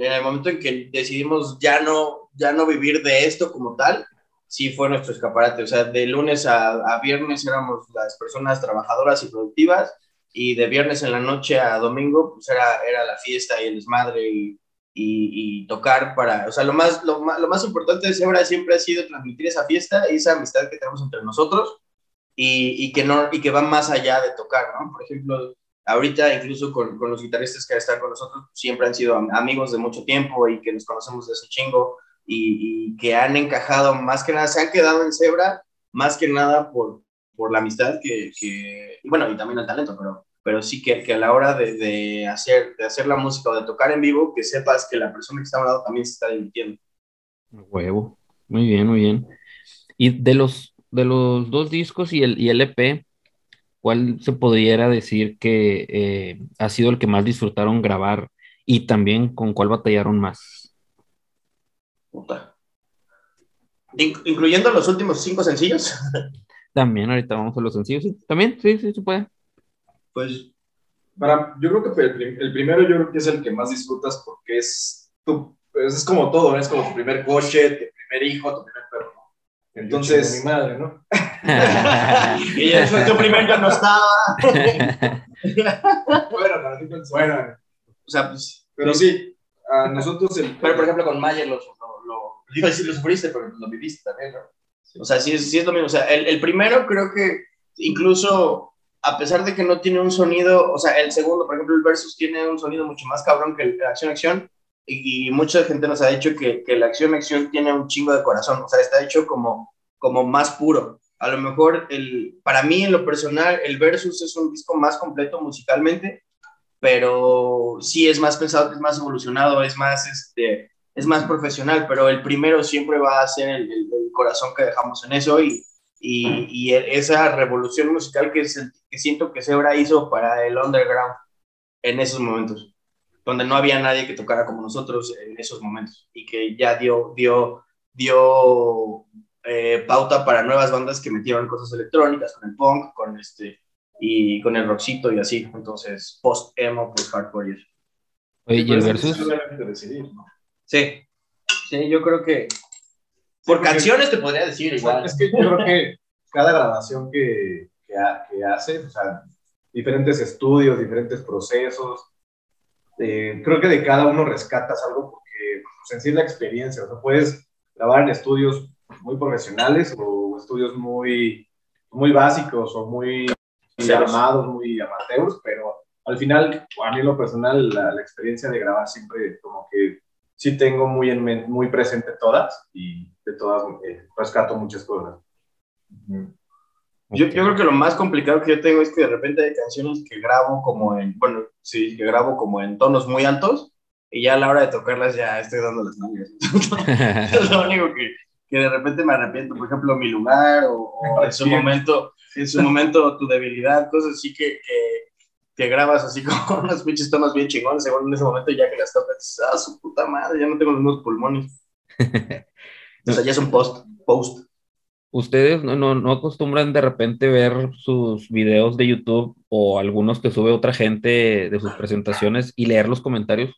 en el momento en que decidimos ya no, ya no vivir de esto como tal, sí fue nuestro escaparate. O sea, de lunes a, viernes éramos las personas trabajadoras y productivas y de viernes en la noche a domingo pues era, era la fiesta y el desmadre y, y, tocar para, o sea, lo más, lo más, lo más importante de siempre ha sido transmitir esa fiesta y esa amistad que tenemos entre nosotros y, y, que, no, y que va más allá de tocar, ¿no? Por ejemplo, ahorita incluso con, con, los guitarristas que están con nosotros, siempre han sido amigos de mucho tiempo y que nos conocemos desde chingo y, que han encajado más que nada, se han quedado en Zebra más que nada por, por la amistad que, que, bueno, y también el talento, pero, pero sí que, que a la hora de, de, hacer, de hacer la música o de tocar en vivo, que sepas que la persona que está a un lado también se está divirtiendo. Huevo, muy bien, muy bien. Y de los, de los dos discos y el, y el EP, ¿cuál se pudiera decir que eh, ha sido el que más disfrutaron grabar y también con cuál batallaron más? Incluyendo los últimos cinco sencillos. También, ahorita vamos a los sencillos. También, sí, sí, se puede. Pues, para, yo creo que el, primero yo creo que es el que más disfrutas porque es tu, pues es como todo, ¿no? es como tu primer coche, tu primer hijo, tu primer perro. ¿no? Entonces, mi madre, ¿no? y después tu primer ya no estaba. bueno, para ti pensó. Bueno, O sea, pues. Pero sí, a nosotros el... Pero, por ejemplo, con Mayer lo, lo, lo, iba a decir, lo sufriste, pero lo viviste también. O sea, sí es, sí es lo mismo. O sea, el, el primero creo que incluso, a pesar de que no tiene un sonido, o sea, el segundo, por ejemplo, el Versus tiene un sonido mucho más cabrón que el acción-acción, y, y, mucha gente nos ha dicho que, que la acción-acción tiene un chingo de corazón, o sea, está hecho como, como más puro. A lo mejor, el, para mí, en lo personal, el Versus es un disco más completo musicalmente, pero sí es más pensado, es más evolucionado, es más, este, es más profesional, pero el primero siempre va a ser el, el, el corazón que dejamos en eso y, y, y, esa revolución musical que, es que siento que Zebra hizo para el underground en esos momentos, donde no había nadie que tocara como nosotros en esos momentos y que ya dio, dio, dio eh, pauta para nuevas bandas que metieron cosas electrónicas con el punk, con este y con el rockcito y así, entonces post emo, post hardcore y eso. Oye, ¿y el versus? Decidir, ¿no? Sí, sí, yo creo que por canciones te podría decir igual. Es que yo creo que cada grabación que, que, que hace, o sea, diferentes estudios, diferentes procesos, eh, creo que de cada uno rescatas algo porque pues, en sí es la experiencia, o sea, puedes grabar en estudios muy profesionales o estudios muy, muy básicos o muy muy armados, muy amateurs, pero al final, a mí en lo personal, la, la, experiencia de grabar siempre como que sí tengo muy, en, muy presente todas y de todas eh, rescato muchas cosas. Yo, yo, creo que lo más complicado que yo tengo es que de repente hay canciones que grabo como en, bueno, sí, que grabo como en tonos muy altos y ya a la hora de tocarlas ya estoy dando las nalgas. es lo único que, que de repente me arrepiento, por ejemplo, mi lugar o, o en su momento, en su momento tu debilidad, cosas así que, que, que grabas así con unos pinches tonos bien chingones, según en ese momento ya que las tocas, ah, su puta madre, ya no tengo los mismos pulmones. o sea, ya es un post, post. ¿Ustedes no, no, no acostumbran de repente ver sus videos de YouTube o algunos que sube otra gente de sus presentaciones y leer los comentarios?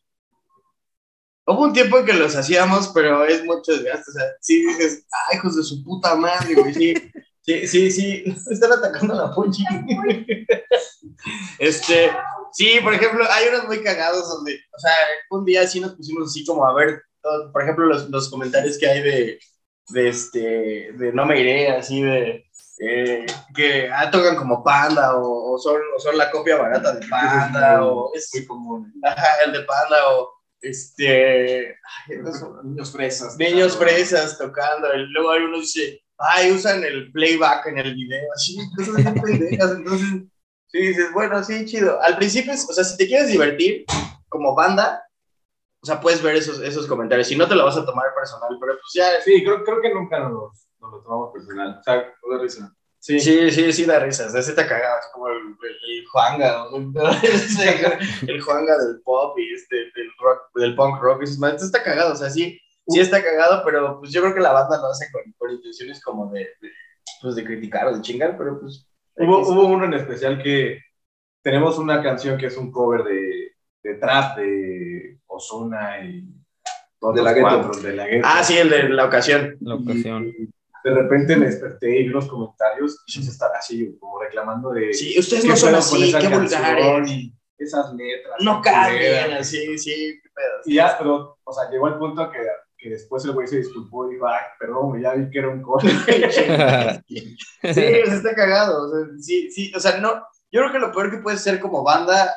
Hubo un tiempo en que los hacíamos, pero es mucho desgaste. O sea, sí dices, ay, hijos de su puta madre, güey. Sí, sí, sí, sí. Están atacando a la Ponchi. este, sí, por ejemplo, hay unos muy cagados donde, o sea, un día sí nos pusimos así como a ver, por ejemplo, los, los comentarios que hay de, de, este, de no me iré, así de. Eh, que ah, tocan como Panda o, o, son, o son la copia barata de Panda o es muy común. Ajá, el de Panda o este ay, niños fresas niños fresas tocando y luego hay uno dice ay usan el playback en el video así cosas bien pendejas entonces sí dices bueno sí chido al principio es, o sea si te quieres divertir como banda o sea puedes ver esos, esos comentarios si no te lo vas a tomar personal pero pues ya sí creo, creo que nunca nos, nos lo tomamos personal o sea da risa Sí, sí, sí, sí da risas. De ese te cagabas, como el, el, el Juanga, el Juanga del pop y este, del rock, del punk rock. Esto está cagado, o sea, sí, sí está cagado, pero pues yo creo que la banda lo hace con, con intenciones como de, de, pues, de criticar o de chingar, pero pues. Hubo, hubo uno en especial que tenemos una canción que es un cover de, de trap de Ozuna y. De la, cuatro, de la gueto. Ah, sí, el de la ocasión. La ocasión. Y, de repente me desperté y vi los comentarios y se estaba así como reclamando de sí ustedes no son así qué vulgares y esas letras no cambian así sí qué pedo y ya pero o sea llegó el punto que, que después el güey se disculpó y dijo ay perdón ya vi que era un coche sí pues está cagado o sea, sí sí o sea no yo creo que lo peor que puede ser como banda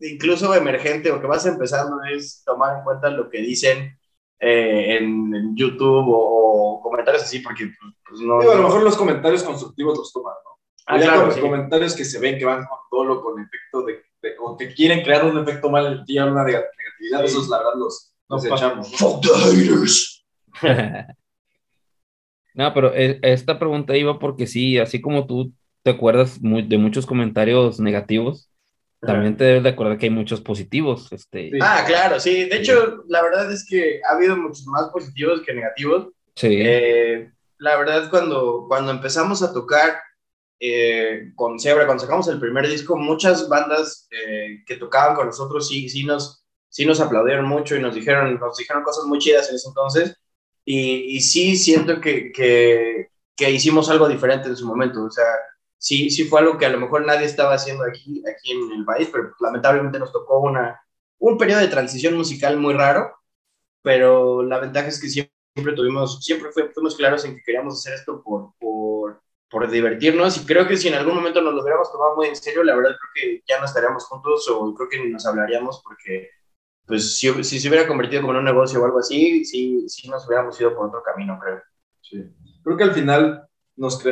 incluso emergente o que vas empezando es tomar en cuenta lo que dicen eh, en, en, YouTube o, o, comentarios así, porque pues, no, Digo, a lo mejor los comentarios constructivos los toman, ¿no? Ah, claro, los sí. comentarios que se ven que van con dolo, con efecto de, de o que quieren crear un efecto mal en ti, una negatividad, sí. esos la verdad los, los no, echamos. Fuck the haters. no, pero esta pregunta iba porque sí, así como tú te acuerdas de muchos comentarios negativos, también te debes de acordar que hay muchos positivos. Este... Sí. Ah, claro, sí. De hecho, la verdad es que ha habido muchos más positivos que negativos. Sí. Eh, la verdad, cuando, cuando empezamos a tocar eh, con Zebra, cuando sacamos el primer disco, muchas bandas eh, que tocaban con nosotros sí, sí nos, sí nos aplaudieron mucho y nos dijeron, nos dijeron cosas muy chidas en ese entonces. Y, y sí siento que, que, que, hicimos algo diferente en su momento. O sea, sí, sí fue algo que a lo mejor nadie estaba haciendo aquí, aquí en el país, pero lamentablemente nos tocó una, un periodo de transición musical muy raro. Pero la ventaja es que siempre tuvimos, siempre fuimos claros en que queríamos hacer esto por, por, por divertirnos y creo que si en algún momento nos lo hubiéramos tomado muy en serio, la verdad creo que ya no estaríamos juntos o creo que ni nos hablaríamos porque pues si, si se hubiera convertido como en un negocio o algo así, sí, sí nos hubiéramos ido por otro camino, creo. Sí. Creo que al final nos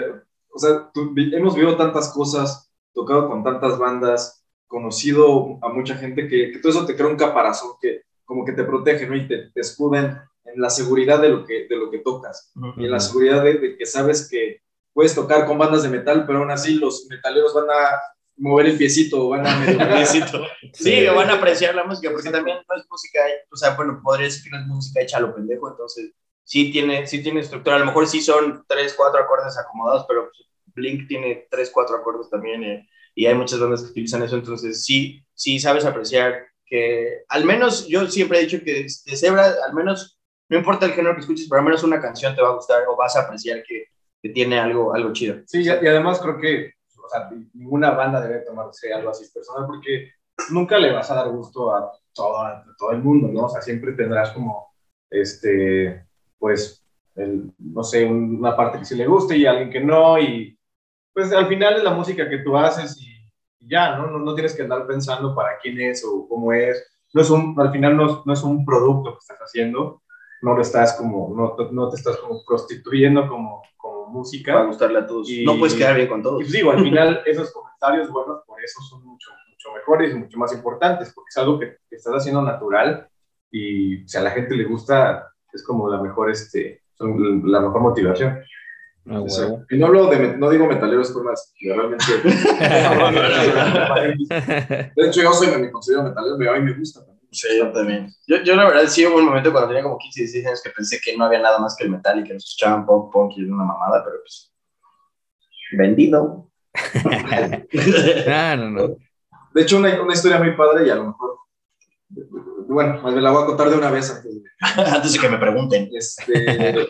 o sea, hemos vivido tantas cosas, tocado con tantas bandas, conocido a mucha gente que, que todo eso te crea un caparazón que como que te protege, ¿no? Y te, te escuden en la seguridad de lo que, de lo que tocas y en la seguridad de, de que sabes que puedes tocar con bandas de metal, pero aún así los metaleros van a mover el piecito, van a meter el piecito. sí, van a apreciar la música, porque también no es música, o sea, bueno, podría decir que no es música hecha a lo pendejo, entonces sí tiene, sí tiene estructura, a lo mejor sí son tres, cuatro acordes acomodados, pero Blink tiene tres, cuatro acordes también, eh, y hay muchas bandas que utilizan eso, entonces sí, sí sabes apreciar que, al menos, yo siempre he dicho que de Zebra, al menos, no importa el género que escuches, pero al menos una canción te va a gustar o vas a apreciar que, que tiene algo, algo chido. Sí, y además creo que o sea, ninguna banda debe tomarse algo así personal porque nunca le vas a dar gusto a todo, todo el mundo, ¿no? O sea, siempre tendrás como, este, pues, el, no sé, una parte que sí le guste y alguien que no, y pues al final es la música que tú haces y, ya, ¿no? ¿no? ¿no? tienes que andar pensando para quién es o cómo es. No es un, al final no, no es un producto que estás haciendo, no lo estás como, no, no te estás como prostituyendo como, como música. Para gustarle a todos. Y- no puedes quedar bien con todos. Y pues digo, al final esos comentarios buenos por eso son mucho, mucho mejores y mucho más importantes, porque es algo que, que estás haciendo natural y si a la gente le gusta, es como la mejor, este, son la mejor motivación. Ah, O sea, y no hablo de, no digo metaleros por más, que realmente. de hecho, yo soy, me considero metalero, pero a mí me gusta también. Sí, yo también. Yo, yo la verdad sí hubo un momento cuando tenía como 15, 16 años que pensé que no había nada más que el metal y que nos escuchaban pop, punk y era una mamada, pero pues... Vendido. Ah, no, no. De hecho, una, una historia muy padre y a lo mejor. Bueno, más bien la voy a contar de una vez antes de. Antes de que me pregunten. Este,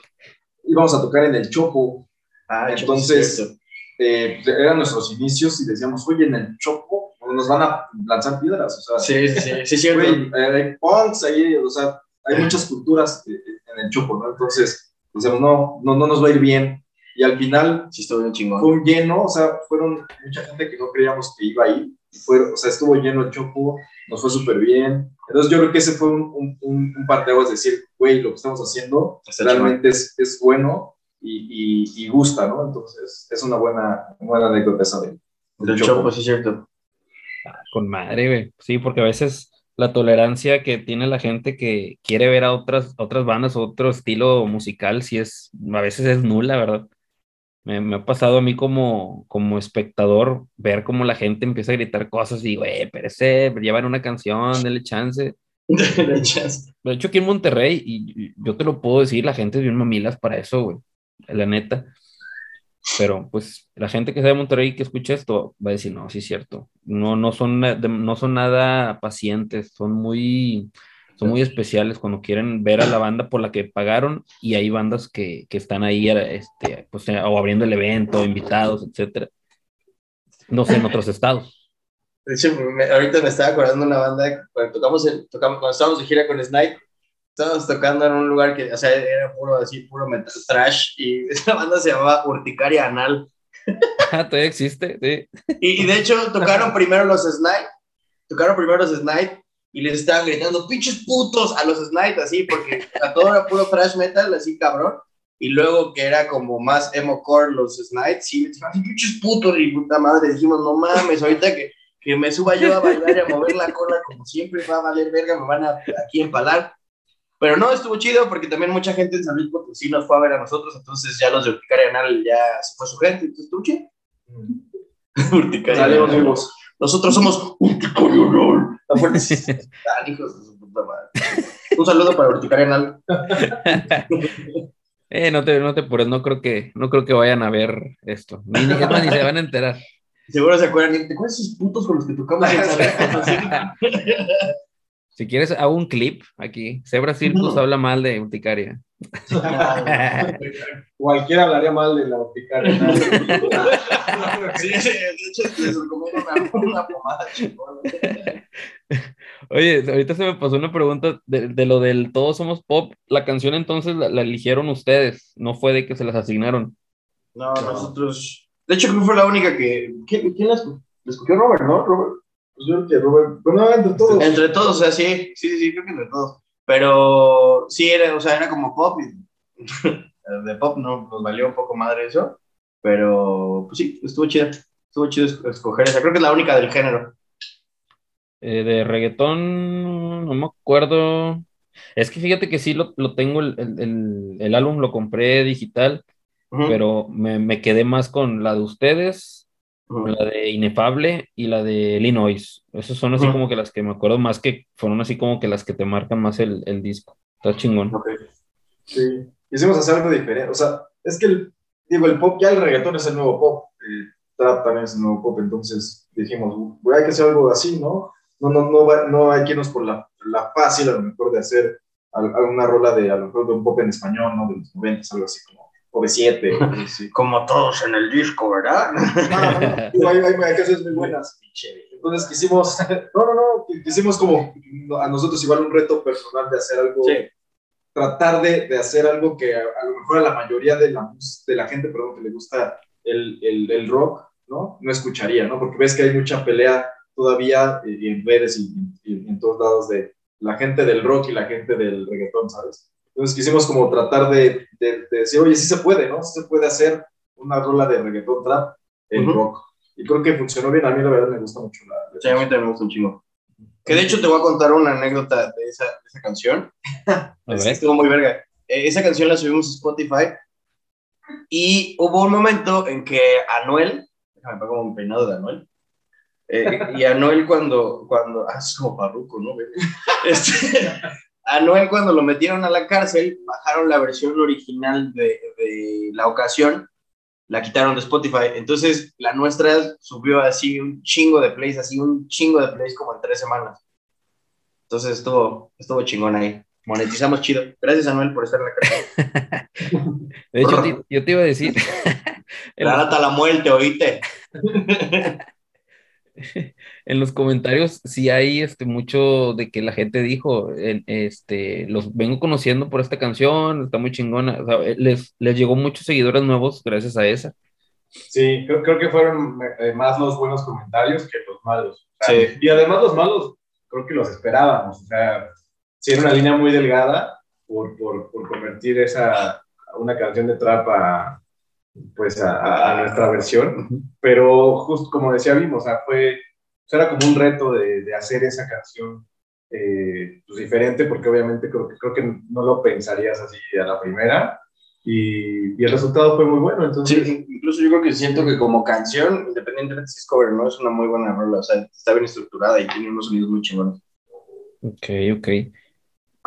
íbamos a tocar en el Chopo. Ah, Entonces-. Eh, eran nuestros inicios y decíamos, oye, en el Chopo nos van a lanzar piedras. O sea, Sí, sí, sí, sí, güey, eh, hay punks ahí, o sea, hay muchas culturas eh, en el Chopo, ¿no? Entonces, decíamos, no, no, no nos va a ir bien. Y al final Sí, estuvo bien chingón. fue un lleno, o sea, fueron mucha gente que no creíamos que iba ahí. Y fue, o sea, estuvo lleno el Chopo, nos fue súper bien. Entonces, yo creo que ese fue un, un, un, un parteaguas de decir, güey, lo que estamos haciendo Está realmente es, es bueno y, y, y gusta, ¿no? Entonces, es una buena, buena anécdota esa de, Del Chopo, sí, cierto. Con madre, güey. Sí, porque a veces la tolerancia que tiene la gente que quiere ver a otras, otras bandas, otro estilo musical, sí es, a veces es nula, ¿verdad? Me, me ha pasado a mí como, como espectador ver cómo la gente empieza a gritar cosas y, güey, pero ese, llevan una canción, denle chance. Chance. De hecho, aquí en Monterrey, y y yo te lo puedo decir, la gente es bien mamilas para eso, güey, la neta. Pero, pues, la gente que sea de Monterrey que escucha esto va a decir, no, sí es cierto. No, no, son, no son nada pacientes, son muy, son muy especiales cuando quieren ver a la banda por la que pagaron y hay bandas que, que están ahí, este, pues, eh, o abriendo el evento, invitados, etcétera. No sé, en otros estados. De hecho, me- ahorita me estaba acordando una banda, cuando, tocamos el- tocamos, cuando estábamos de gira con Snipe, estábamos tocando en un lugar que, o sea, era puro así, puro metal trash, y esa banda se llamaba Urticaria Anal. Ah, todavía existe, sí. Y, y de hecho tocaron primero los Snipe, tocaron primero los Snipe, y les estaban gritando, pinches putos, a los Snipe, así, porque a todo era puro thrash metal, así cabrón. Y luego que era como más emo core los Snipe, sí, les dijeron, "Ay, pinches putos, y puta madre, dijimos, no mames, ahorita que, que me suba yo a bailar y a mover la cola como siempre, va a valer verga, me van a aquí empalar. Pero no, estuvo chido porque también mucha gente en San Luis Potosí nos fue a ver a nosotros, entonces ya los de Urticaria Anal ya se fue su gente, entonces estuvo chido. Urticaria Salimos Anal. vivos. Nosotros somos Urticaria Anal. Hijos de su puta madre. Un saludo para Urticaria Anal. Eh, no te, no te apures, no creo que, no creo que vayan a ver esto. Ni, ni, es más, ni se van a enterar. Seguro se acuerdan. ¿Te acuerdas esos putos con los que tocamos Si quieres, hago un clip aquí. Zebra Circus habla mal de urticaria. Cualquiera hablaría mal de la urticaria. sí, sí, de hecho, les recomiendo una, una pomada chingona. Oye, ahorita se me pasó una pregunta de, de lo del Todos Somos Pop. La canción entonces la, la eligieron ustedes, no fue de que se las asignaron. No, nosotros. De hecho, creo que fue la única que. ¿Quién, quién la escogió? La escogió Robert, ¿no? Robert. Pues yo creo que Robert, bueno, entre todos. Entre todos, o sea, sí, sí, sí, creo que entre todos. Pero sí, era, o sea, era como pop. y- de pop no nos valió un poco madre eso. Pero, pues sí, estuvo chido. Estuvo chido es- escoger esa. Creo que es la única del género. Eh, de reggaetón, no me acuerdo. Es que fíjate que sí lo, lo tengo, el, el- el- el álbum lo compré digital, pero me, me quedé más con la de ustedes, la de Inefable y la de Illinois. Esas son así como que las que me acuerdo más que fueron así como que las que te marcan más el, el disco. Está chingón. Sí, quisimos hacer algo diferente. O sea, es que, el, digo, el pop, ya el reggaetón es el nuevo pop. El trap también es el nuevo pop. Entonces dijimos, "Güey, hay que hacer algo así, ¿no? No, no, no, va- no hay que irnos por la, la fácil, a lo mejor, de hacer al- alguna rola de, a lo mejor, de un pop en español, ¿no? De los 90, algo así como OV7. algo así. Como todos en el disco, ¿verdad? No, no, no, digo, hay, hay, hay canciones muy buenas. Entonces quisimos, no, no, no, quisimos como a nosotros igual un reto personal de hacer algo, Sí. tratar de, de hacer algo que a, a lo mejor a la mayoría de la, de la gente, perdón, que le gusta el, el, el rock, ¿no? No escucharía, ¿no? Porque ves que hay mucha pelea todavía eh, en redes y, y en todos lados de la gente del rock y la gente del reggaetón, ¿sabes? Entonces quisimos como tratar de, de, de decir, oye, sí se puede, ¿no? Sí se puede hacer una rola de reggaetón trap en Ujú. rock. Y creo que funcionó bien. A mí la verdad me gusta mucho la... Sí, a mí también me gusta un chingo. Que de hecho te voy a contar una anécdota de esa, de esa canción. Estuvo muy verga. Eh, esa canción la subimos a Spotify y hubo un momento en que Anuel, déjame ver como un peinado de Anuel, eh, y Anuel cuando, cuando, ah, es como parruco, ¿no? Este, Anuel cuando lo metieron a la cárcel, bajaron la versión original de, de la ocasión, la quitaron de Spotify, entonces la nuestra subió así un chingo de plays, así un chingo de plays como en tres semanas. Entonces estuvo, estuvo chingón ahí. Monetizamos chido. Gracias, Anuel, por estar en la casa. De hecho, yo te iba a decir, los, Hasta la muerte, oíste. en los comentarios sí hay este, mucho de que la gente dijo, en- este, los vengo conociendo por esta canción, está muy chingona. O sea, les, les llegó muchos seguidores nuevos gracias a esa. Sí, creo, creo que fueron eh, más los buenos comentarios que los malos. O sea, Sí. Y además los malos, creo que los esperábamos. O sea, sí era una línea muy delgada por, por, por convertir esa una canción de trap a, pues a, nuestra versión. Pero justo como decía Vimo, o sea, fue, o sea, era como un reto de, de hacer esa canción eh, pues, diferente, porque obviamente creo, que- creo que no lo pensarías así a la primera. Y, y el resultado fue muy bueno. Entonces, Sí, incluso yo creo que siento que como canción, independientemente si es cover, ¿no? Es una muy buena rola. O sea, está bien estructurada y tiene unos sonidos muy chingones. Ok, ok.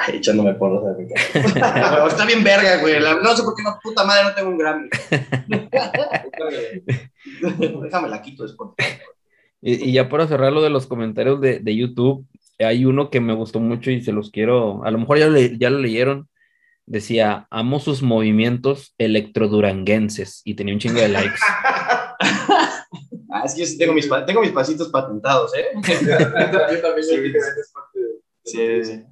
Ay, echándome mi cara. Está bien verga, güey. La- No sé por qué no, puta madre, no tengo un Grammy. Déjame la quito después. Y, y ya para cerrar lo de los comentarios de, de YouTube, hay uno que me gustó mucho y se los quiero, a lo mejor ya, le- ya lo leyeron. Decía, amo sus movimientos electroduranguenses y tenía un chingo de likes. Ah, es que yo sí tengo mis, pa- tengo mis pasitos patentados, ¿eh? Yo también Sí. de- Sí, sí.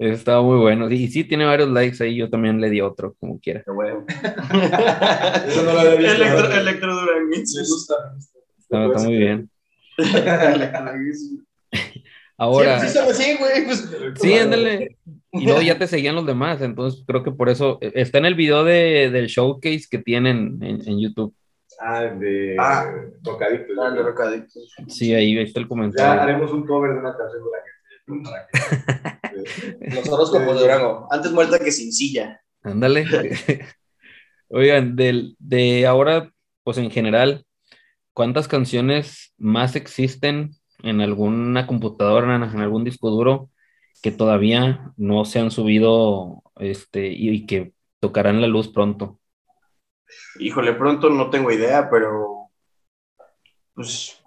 Estaba muy bueno. Y sí, tiene varios likes ahí. Yo también le di otro, como quiera. Qué huevo. Eso no lo había visto. Electro, gusta, me gusta. Está, está muy bien. Ahora, Sí, sí, así, güey. Pues, sí, ándale. Y luego ya te seguían los demás. Entonces creo que por eso eh, está en el video de, del showcase que tienen en, en YouTube. Ah, de Ah. Tocadictos. Ah, de Rocadictos. Sí, ahí está el Ya comentario. haremos un cover de una canción de la que para que- Los horóscopos de Durango. Antes muerta que sin silla. Ándale. Oigan, del, de ahora, pues en general, ¿cuántas canciones más existen en alguna computadora, en, en algún disco duro, que todavía no se han subido este, y, y que tocarán la luz pronto? Híjole, pronto no tengo idea, pero. Pues.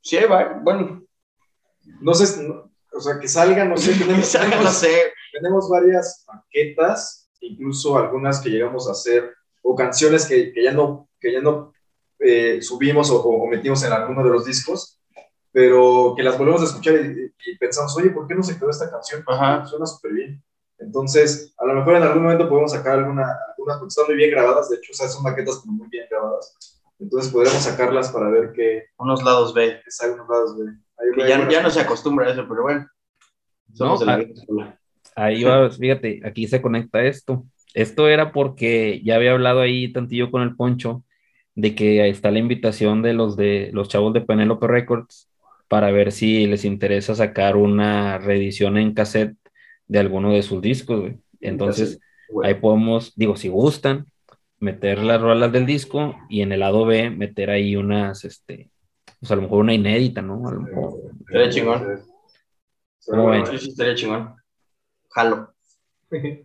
Sí, va. Bueno. No sé, no- o sea, que salgan, no sé, tenemos, no tenemos, sé. tenemos varias maquetas, incluso algunas que llegamos a hacer, o canciones que, que ya no, que ya no eh, subimos o, o metimos en alguno de los discos, pero que las volvemos a escuchar y, y pensamos, oye, ¿por qué no se quedó esta canción? Ajá. Suena súper bien. Entonces, a lo mejor en algún momento podemos sacar alguna, algunas, porque están muy bien grabadas, de hecho, o sea, son maquetas como muy bien grabadas. Entonces, podremos sacarlas para ver qué, Unos lados B. salen los lados de... Que ya, bueno. ya no se acostumbra a eso, pero bueno. Somos No, de la ah. Ahí va, fíjate, aquí se conecta esto. Esto era porque ya había hablado ahí tantillo con el Poncho de que ahí está la invitación de los de los chavos de Penelope Records para ver si les interesa sacar una reedición en cassette de alguno de sus discos, güey. Entonces, Güey. ahí podemos, digo, si gustan, meter las rolas del disco y en el lado B meter ahí unas, este, pues a lo mejor una inédita, ¿no? A lo mejor. Estaría chingón. Sí, estaría chingón. Jalo.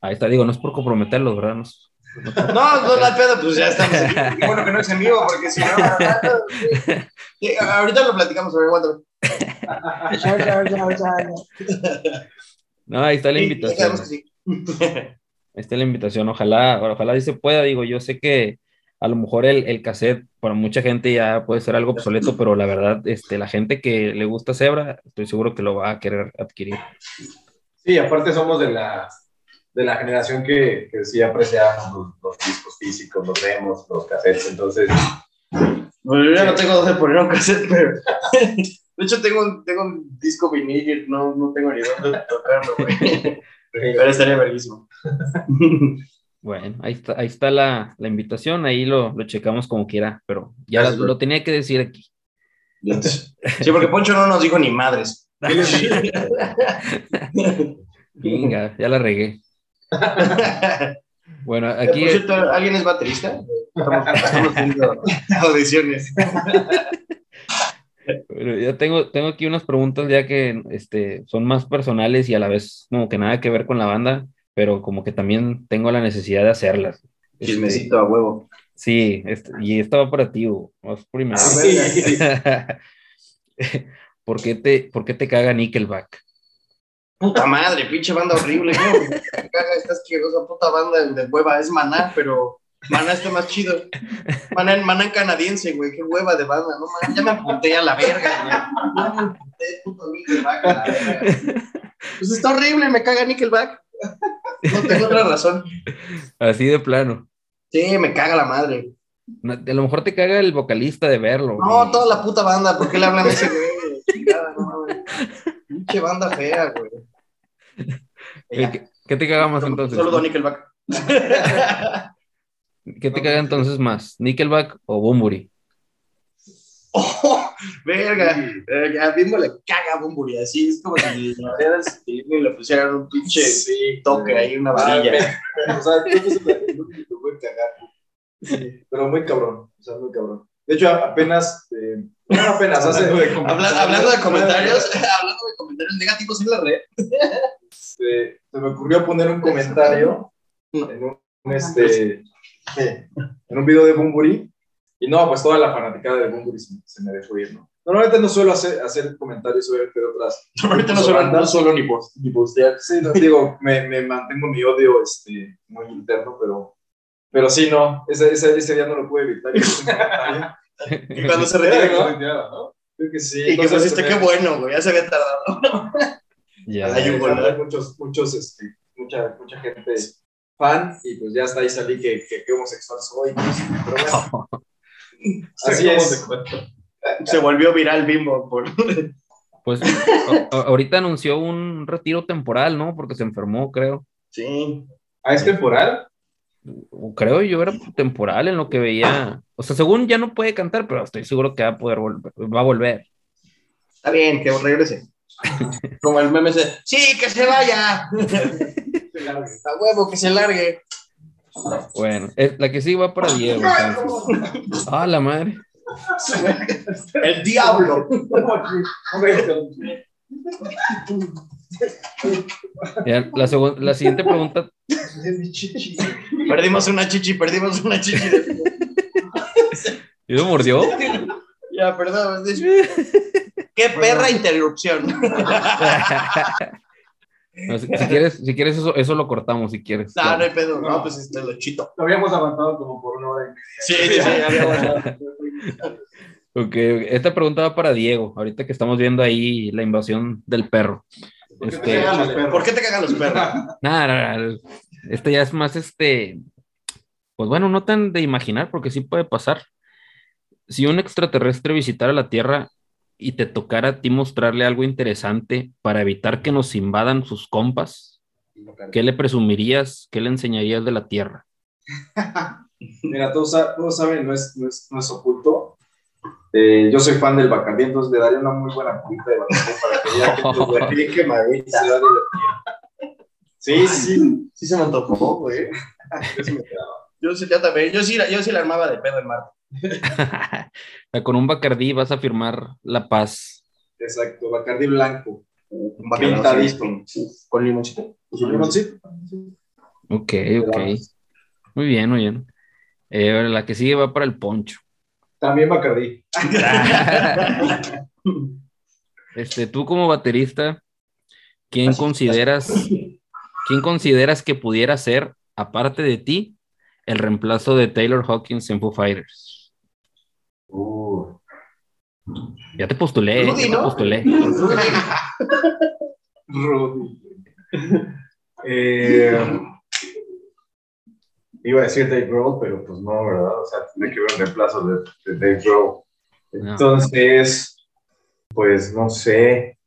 Ahí está, digo, no es por comprometerlos, ¿verdad? No es- no, no da pedo, pues ya estamos aquí. Qué bueno que no es en vivo, porque si no. Sí, ahorita lo platicamos, ver, aguántame. No, ahí está la invitación. sí. Ahí está la invitación. Ojalá, ojalá sí se pueda. Digo, yo sé que a lo mejor el, el cassette para mucha gente ya puede ser algo obsoleto, pero la verdad, este, la gente que le gusta Zebra, estoy seguro que lo va a querer adquirir. Sí, aparte somos de la, de la generación que, que sí apreciamos los, los discos físicos, los demos, los cassettes, entonces Bueno, yo ya no tengo dónde poner un cassette, pero. De hecho, tengo un, tengo un disco vinil, no, no tengo ni dónde tocarlo, güey. Pero estaría verguísimo. Bueno, ahí está, ahí está la, la invitación, ahí lo, lo checamos como quiera, pero ya Gracias, lo, lo tenía que decir aquí. Sí, porque Poncho no nos dijo ni madres. Venga, ya la regué. Bueno, aquí Por cierto, ¿alguien es baterista? Estamos, estamos haciendo audiciones. Bueno, ya tengo, tengo aquí unas preguntas ya que este, son más personales y a la vez como que nada que ver con la banda, pero como que también tengo la necesidad de hacerlas. Este, Chismecito a huevo. sí, este, y esto va para ti, Hugo. Vas primero. Ah, ¿Por qué te, por qué te caga Nickelback? Puta madre, pinche banda horrible. ¿no? Me caga esta asquerosa puta banda de hueva. Es maná, pero maná está más chido. Maná, maná canadiense, güey. Qué hueva de banda. No mames, ya me apunté a la verga, güey. Ya me apunté, puto Nickelback. a la verga. Pues está horrible, me caga Nickelback. No tengo otra razón. Así de plano. Sí, me caga la madre. No, A lo mejor te caga el vocalista de verlo. No, güey. toda la puta banda, ¿por qué le hablan a ese güey? Chingada, no. Pinche banda fea, güey. ¿Qué, qué- te caga más entonces? Solo Don Nickelback. ¿Qué te caga entonces más? ¿Nickelback o Bumburi? Oh, verga. Eh, A Bimbo le caga Bumburi, así es como si le y le pusieran un pinche toque ahí, una varilla. O sea, es lo que puede cagar. Sí, pero muy cabrón, o sea, muy cabrón. De hecho, apenas, eh, no apenas, hace, Habla- hablando de comentarios, hablando de comentarios negativos en la red. este, se me ocurrió poner un comentario en un, un, este, en un video de Bumburi, y no, pues toda la fanaticada de Bumburi se, se me dejó ir, ¿no? Normalmente no suelo hacer, hacer comentarios obviamente de otras. Ahorita no solo, no solo ni, post, ni postear. Sí, no, digo, me, me mantengo mi odio este, muy interno, pero, pero sí, no, ese, ese, ese día no lo pude evitar. y cuando se retira, ¿no? ¿no? Creo que sí. Y que pusiste, qué bueno, güey, ya se había tardado. Ya. Hay un gol, hay muchos, muchos, este, mucha, mucha gente fan, y pues ya hasta ahí salí que, que, que homosexual soy. pues, pero bueno, así es. Se volvió viral Bimbo por... Pues ahorita anunció un retiro temporal, ¿no? Porque se enfermó, creo. Sí. ¿Ah, es temporal? Creo yo era temporal en lo que veía. O sea, según ya no puede cantar, pero estoy seguro que va a poder volver, va a volver. Está bien, que regrese. Como el meme ese, sí, que se vaya. A huevo, que se largue. Bueno, la que sí va para Diego. entonces. Ah, la madre. El diablo. Ya, la, la siguiente pregunta, Perdimos una chichi, perdimos una chichi. ¿y lo mordió? ya, perdón. ¡Qué perra interrupción! No, si, si quieres, si quieres eso, eso lo cortamos, si quieres. no, no hay pedo. No, pues este lo chito. Lo habíamos aguantado como por una hora y media. Sí, sí, sí. habíamos- Ok, esta pregunta va para Diego, ahorita que estamos viendo ahí la invasión del perro. ¿Por qué te Este, cagan los perros? ¿Por qué te cagan los perros? Nada, nada, nada. Este ya es más este, pues bueno, no tan de imaginar, porque sí puede pasar. Si un extraterrestre visitara la Tierra y te tocara a ti mostrarle algo interesante para evitar que nos invadan sus compas, ¿qué le presumirías? ¿Qué le enseñarías de la Tierra? Mira, todos, todos saben, no es, no es, no es oculto. Eh, yo soy fan del Bacardí, entonces le daría una muy buena cubita de Bacardí para que Bien quemadita. se va. Sí, sí, Sí se me antojó, güey. Yo sí, yo también. Yo sí, yo sí la armaba de pedo en Marte. Con un Bacardí vas a firmar la paz. Exacto, Bacardí blanco. Un Pintadito. Con, limoncito. ¿Un limoncito? Ok, ok. Muy bien, muy bien. Eh, la que sigue va para el poncho. También Bacardí. Este, tú como baterista, ¿quién consideras, quién consideras que pudiera ser, aparte de ti, el reemplazo de Taylor Hawkins en Foo Fighters? Uh, Ya te postulé, Rudy, ya te ¿no? postulé. Rudy. eh, iba a decir Dave Grohl, pero pues no, ¿verdad? O sea, tiene que ver un reemplazo de, de Dave Grohl. No. Entonces, pues no sé.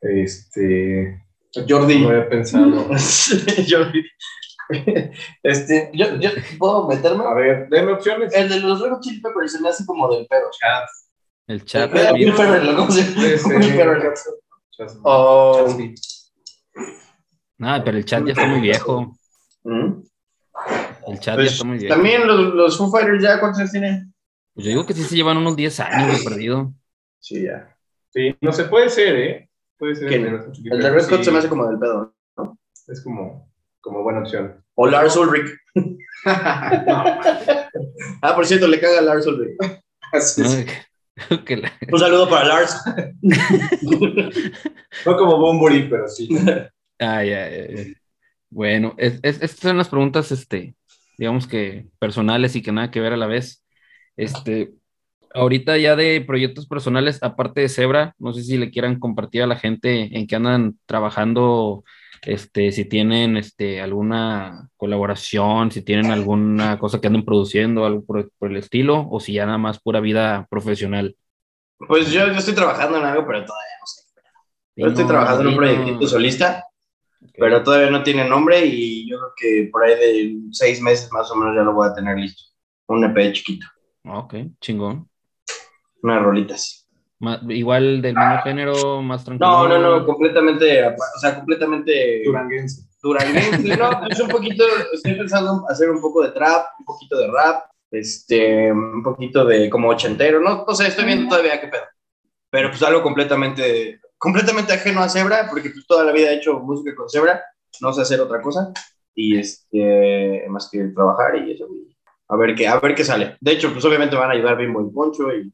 Este. Jordi. No había pensado. yo, este, yo, yo, ¿puedo meterme? A ver, deme opciones. El de los Red Chili Peppers se me hace como del pedo. El chat. Eh, mira, Will Ferrell, ¿no? ¿Cómo se llama? Sí, sí. Will Ferrell. Chas- O- Chasqui. Nada, pero el chat ya está muy viejo. ¿Mm? El chat ya Pues, está muy viejo. También los, los Foo Fighters ya, ¿cuántos años tienen? Pues yo digo que sí se llevan unos 10 años de perdido. Sí, ya. Sí, no se puede ser, ¿eh? Puede ser. El de Red Hot El Peppers, se me sí. hace como del pedo. Es como, como buena opción. O Lars Ulrich. Ah, por cierto, le caga a Lars Ulrich. Así ¿no? es. Que la- Un saludo para Lars. No como Bumburi, pero sí. Ah, ya, ya, ya. Bueno, es- es- estas son las preguntas, este, digamos que personales y que nada que ver a la vez. Este, ahorita ya de proyectos personales, aparte de Zebra, no sé si le quieran compartir a la gente en qué andan trabajando, este, si tienen, este, alguna colaboración, si tienen alguna cosa que anden produciendo, algo por, por el estilo, o si ya nada más pura vida profesional. Pues yo, yo estoy trabajando en algo, pero todavía no sé. Yo estoy trabajando en un proyectito solista, pero todavía no tiene nombre y yo creo que por ahí de seis meses más o menos ya lo voy a tener listo. Un EP chiquito, Ok, chingón. unas rolitas. Ma- igual del mismo género, más tranquilo. No, no, no, completamente, o sea, completamente Duranguense. duranguense, no, es un poquito, estoy pensando en hacer un poco de trap, un poquito de rap, este, un poquito de como ochentero, no, no sé, estoy viendo todavía qué pedo. Pero pues algo completamente, completamente ajeno a Zebra, porque pues toda la vida he hecho música con Zebra, no sé hacer otra cosa, y este, más que trabajar y eso, a ver qué, a ver qué sale. De hecho, pues obviamente van a ayudar Bimbo y Poncho, y,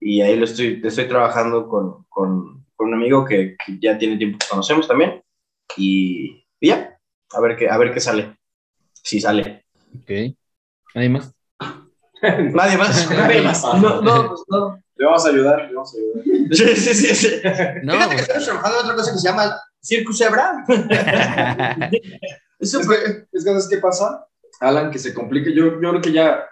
y ahí lo estoy, estoy trabajando con, con, con un amigo que, que ya tiene tiempo que conocemos también, y, y ya, a ver qué, a ver qué sale. Si sale. Ok. ¿Nadie más? Nadie más. Nadie más. No, no, pues no. Le vamos a ayudar, le vamos a ayudar. Sí, sí, sí. sí. No, Fíjate que estamos trabajando en otra cosa que se llama Circus Zebra. Es que, es que, ¿sabes qué pasa? Alan, que se complique. Yo, yo creo que ya,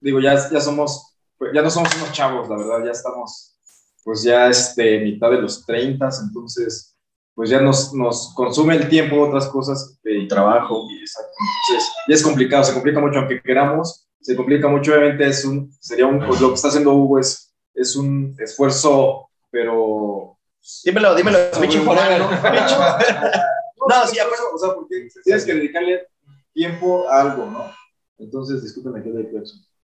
digo, ya, ya somos, pues, ya no somos unos chavos, la verdad, ya estamos, pues ya este, mitad de los 30, entonces, pues ya nos, nos consume el tiempo otras cosas, el trabajo, y. Entonces, ya es complicado, se complica mucho, aunque queramos, se complica mucho, obviamente es un, sería un, pues lo que está haciendo Hugo es, es un esfuerzo, pero... Dímelo, dímelo, pinche forever. No, No, sí, aparte- o sea, porque tienes que dedicarle tiempo a algo, ¿no? Entonces, discúlpeme que de.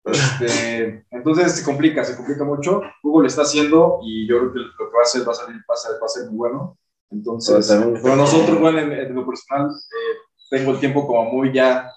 Este, entonces se complica, se complica mucho. Google lo está haciendo y yo creo que lo que va a hacer va a salir, va a ser, va a ser muy bueno. Entonces, Pero pero nosotros, bueno, en, en lo personal, eh, tengo el tiempo como muy ya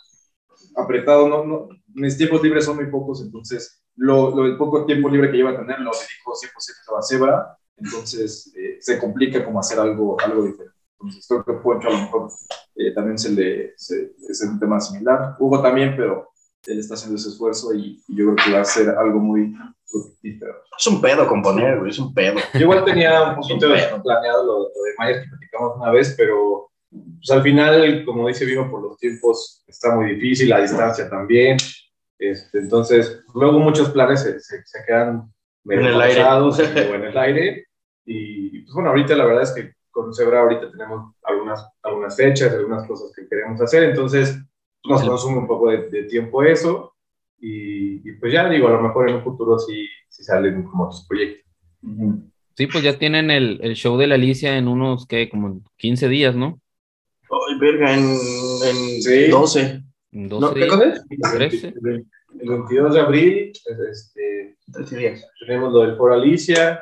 apretado. No, no, mis tiempos libres son muy pocos, entonces lo, lo el poco tiempo libre que lleva a tener lo dedico 100% a Zebra. entonces eh, se complica como hacer algo, algo diferente. Entonces creo que Poncho a lo mejor eh, también se le, se, es un tema similar. Hugo también, pero él está haciendo ese esfuerzo y, y yo creo que va a ser algo muy. Es un pedo componer, güey, es un pedo. Yo igual tenía un poquito de planeado lo, lo de Myers que platicamos una vez, pero pues, al final, como dice Vivo, por los tiempos está muy difícil, la distancia también. Este, entonces, luego muchos planes se, se, se quedan medio En el aire. pausados o en el aire. Y pues bueno, ahorita la verdad es que con Zebra ahorita tenemos algunas, algunas fechas, algunas cosas que queremos hacer, entonces nos consume un poco de, de tiempo eso. Y, y, pues ya digo, a lo mejor en un futuro sí, sí salen como otros proyectos. Sí, pues ya tienen el, el show de la Alicia en unos, ¿qué? Como 15 días, ¿no? Ay, verga, en, en Sí. 12. En ¿No? 12 ¿Qué cosa es? 13. El 22 de abril este, 13 días. tenemos lo del Foro Alicia,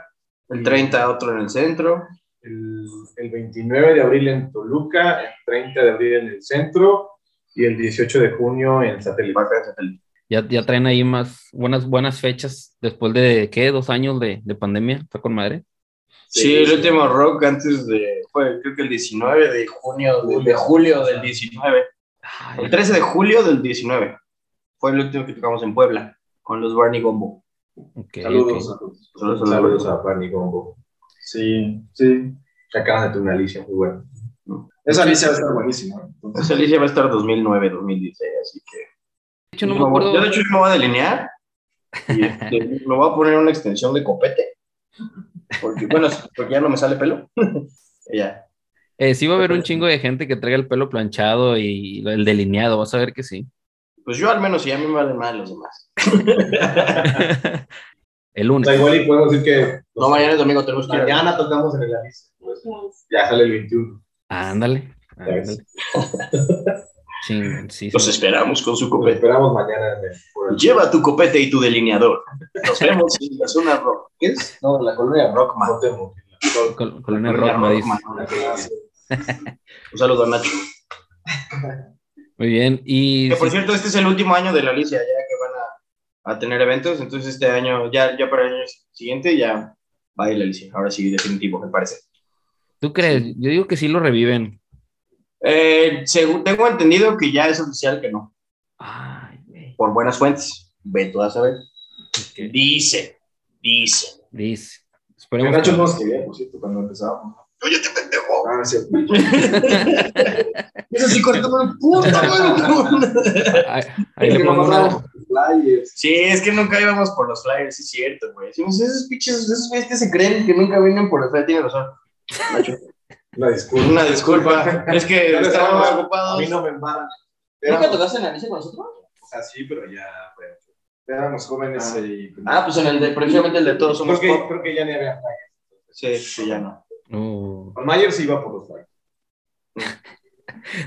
El 30, otro en el centro. el, el 29 de abril en Toluca, el 30 de abril en el centro y el 18 de junio en Satélite. Ya, ya traen ahí más buenas, buenas fechas después de, ¿qué? Dos años de, de pandemia. Está con madre. Sí, el último rock antes de. Fue creo que el 19 de junio, de, de julio del 19. Ay, El 13 de julio del 19. Fue el último que tocamos en Puebla con los Barney Gombo. Saludos ok. a todos. Saludos, Saludos a Pani Gombo. Sí, sí. Que acaban de tener una Alicia muy buena. Esa Alicia va a estar buenísima. Esa Entonces, Alicia va a estar 2009, 2016, así que. De hecho, no me acuerdo. Yo, de hecho, me voy a delinear y este, me voy a poner una extensión de copete. Porque, bueno, porque ya no me sale pelo. Ya. Eh, sí va a haber un chingo de gente que traiga el pelo planchado y el delineado, vas a ver que sí. Pues yo al menos, y a mí me valen mal los demás. el O lunes. sea, igual y podemos decir que No, mañana es domingo, tenemos que mañana tocamos en el Alicia. Pues, ya sale el 21. Ándale. Sí, Los sí. esperamos con su copete. esperamos mañana el. Lleva tu copete y tu delineador. Nos vemos en la zona rock. ¿Qué es? No, la colonia Rockman. No temo. Col- Colonia Rockma dice. Un saludo a Nacho. Muy bien. Y Que por sí, cierto, este es el último año de la Alicia, ya que van a, a tener eventos. Entonces, este año, ya, ya para el año siguiente, ya va a ir la Alicia. Ahora sí, definitivo, me parece. ¿Tú crees? Yo digo que sí lo reviven. Eh, según tengo entendido que ya es oficial que no, Ay, güey. por buenas fuentes. Ve tú a saber. Ok. Dice, dice. Dice. Esperemos Nacho que- no nos quería, por cierto, cuando empezábamos. Oye, te pendejo. Ah, sí. Eso sí, cortó el puto. Ahí, ahí le pongo una. flyers. Sí, es que nunca íbamos por los flyers, sí es cierto, güey. Decimos, esos pinches, esos güeyes que se creen que nunca vienen por los flyers, tiene razón. Una disculpa. Una disculpa, es que no estábamos estaba- ocupados. A mí no me embaran. ¿Nunca tocaste en la Alicia con nosotros? o sea, sí, pero ya, bueno, éramos jóvenes Ah. y... Ah, pues en el de, precisamente el de todos somos creo que, creo que ya ni había flyers. Sí, sí, ya no. Oh. Con Myers iba por los flyers.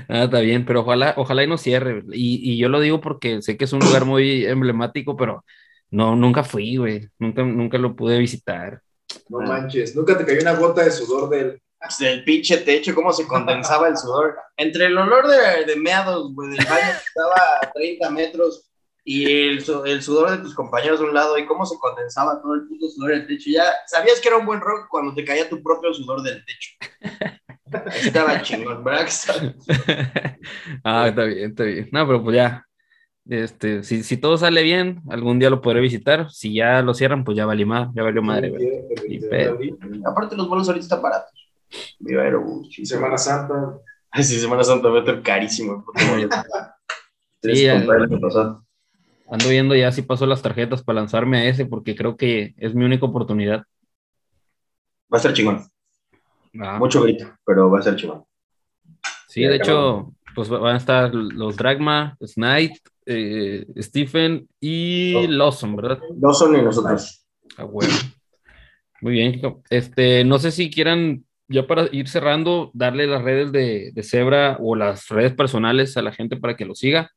Ah, está bien, pero ojalá, ojalá y no cierre. Y, y yo lo digo porque sé que es un lugar muy emblemático, pero no, nunca fui, güey. Nunca, nunca lo pude visitar. No Ah. manches, nunca te cayó una gota de sudor del... Pues el pinche techo, cómo se condensaba el sudor. Entre el olor de, de meados, güey, del baño que estaba a 30 metros y el, el sudor de tus compañeros de un lado y cómo se condensaba todo el puto sudor del techo. Ya sabías que era un buen rock cuando te caía tu propio sudor del techo. Estaba chingón, ¿verdad? ah, está bien, está bien. No, pero pues ya. Este, si, si todo sale bien, algún día lo podré visitar. Si ya lo cierran, pues ya valió madre, ya valió madre, güey. El 22 de pedo. abril. Aparte, los bolos ahorita están baratos. Viva Aerobús. Y Semana Santa. Ay, sí, Semana Santa va a estar carísimo. Sí, ya- Compré el año pasado. Ando viendo ya si paso las tarjetas para lanzarme a ese, porque creo que es mi única oportunidad. Va a estar chingón. Ah, Mucho grito, pero va a ser chingón. sí, de hecho, pues van a estar los Dragma, Snipe, eh, Stephen y Lawson, ¿verdad? Dos son y nosotros. Ah, bueno. Muy bien. Este, no sé si quieran, ya para ir cerrando, darle las redes de, de Zebra o las redes personales a la gente para que lo siga.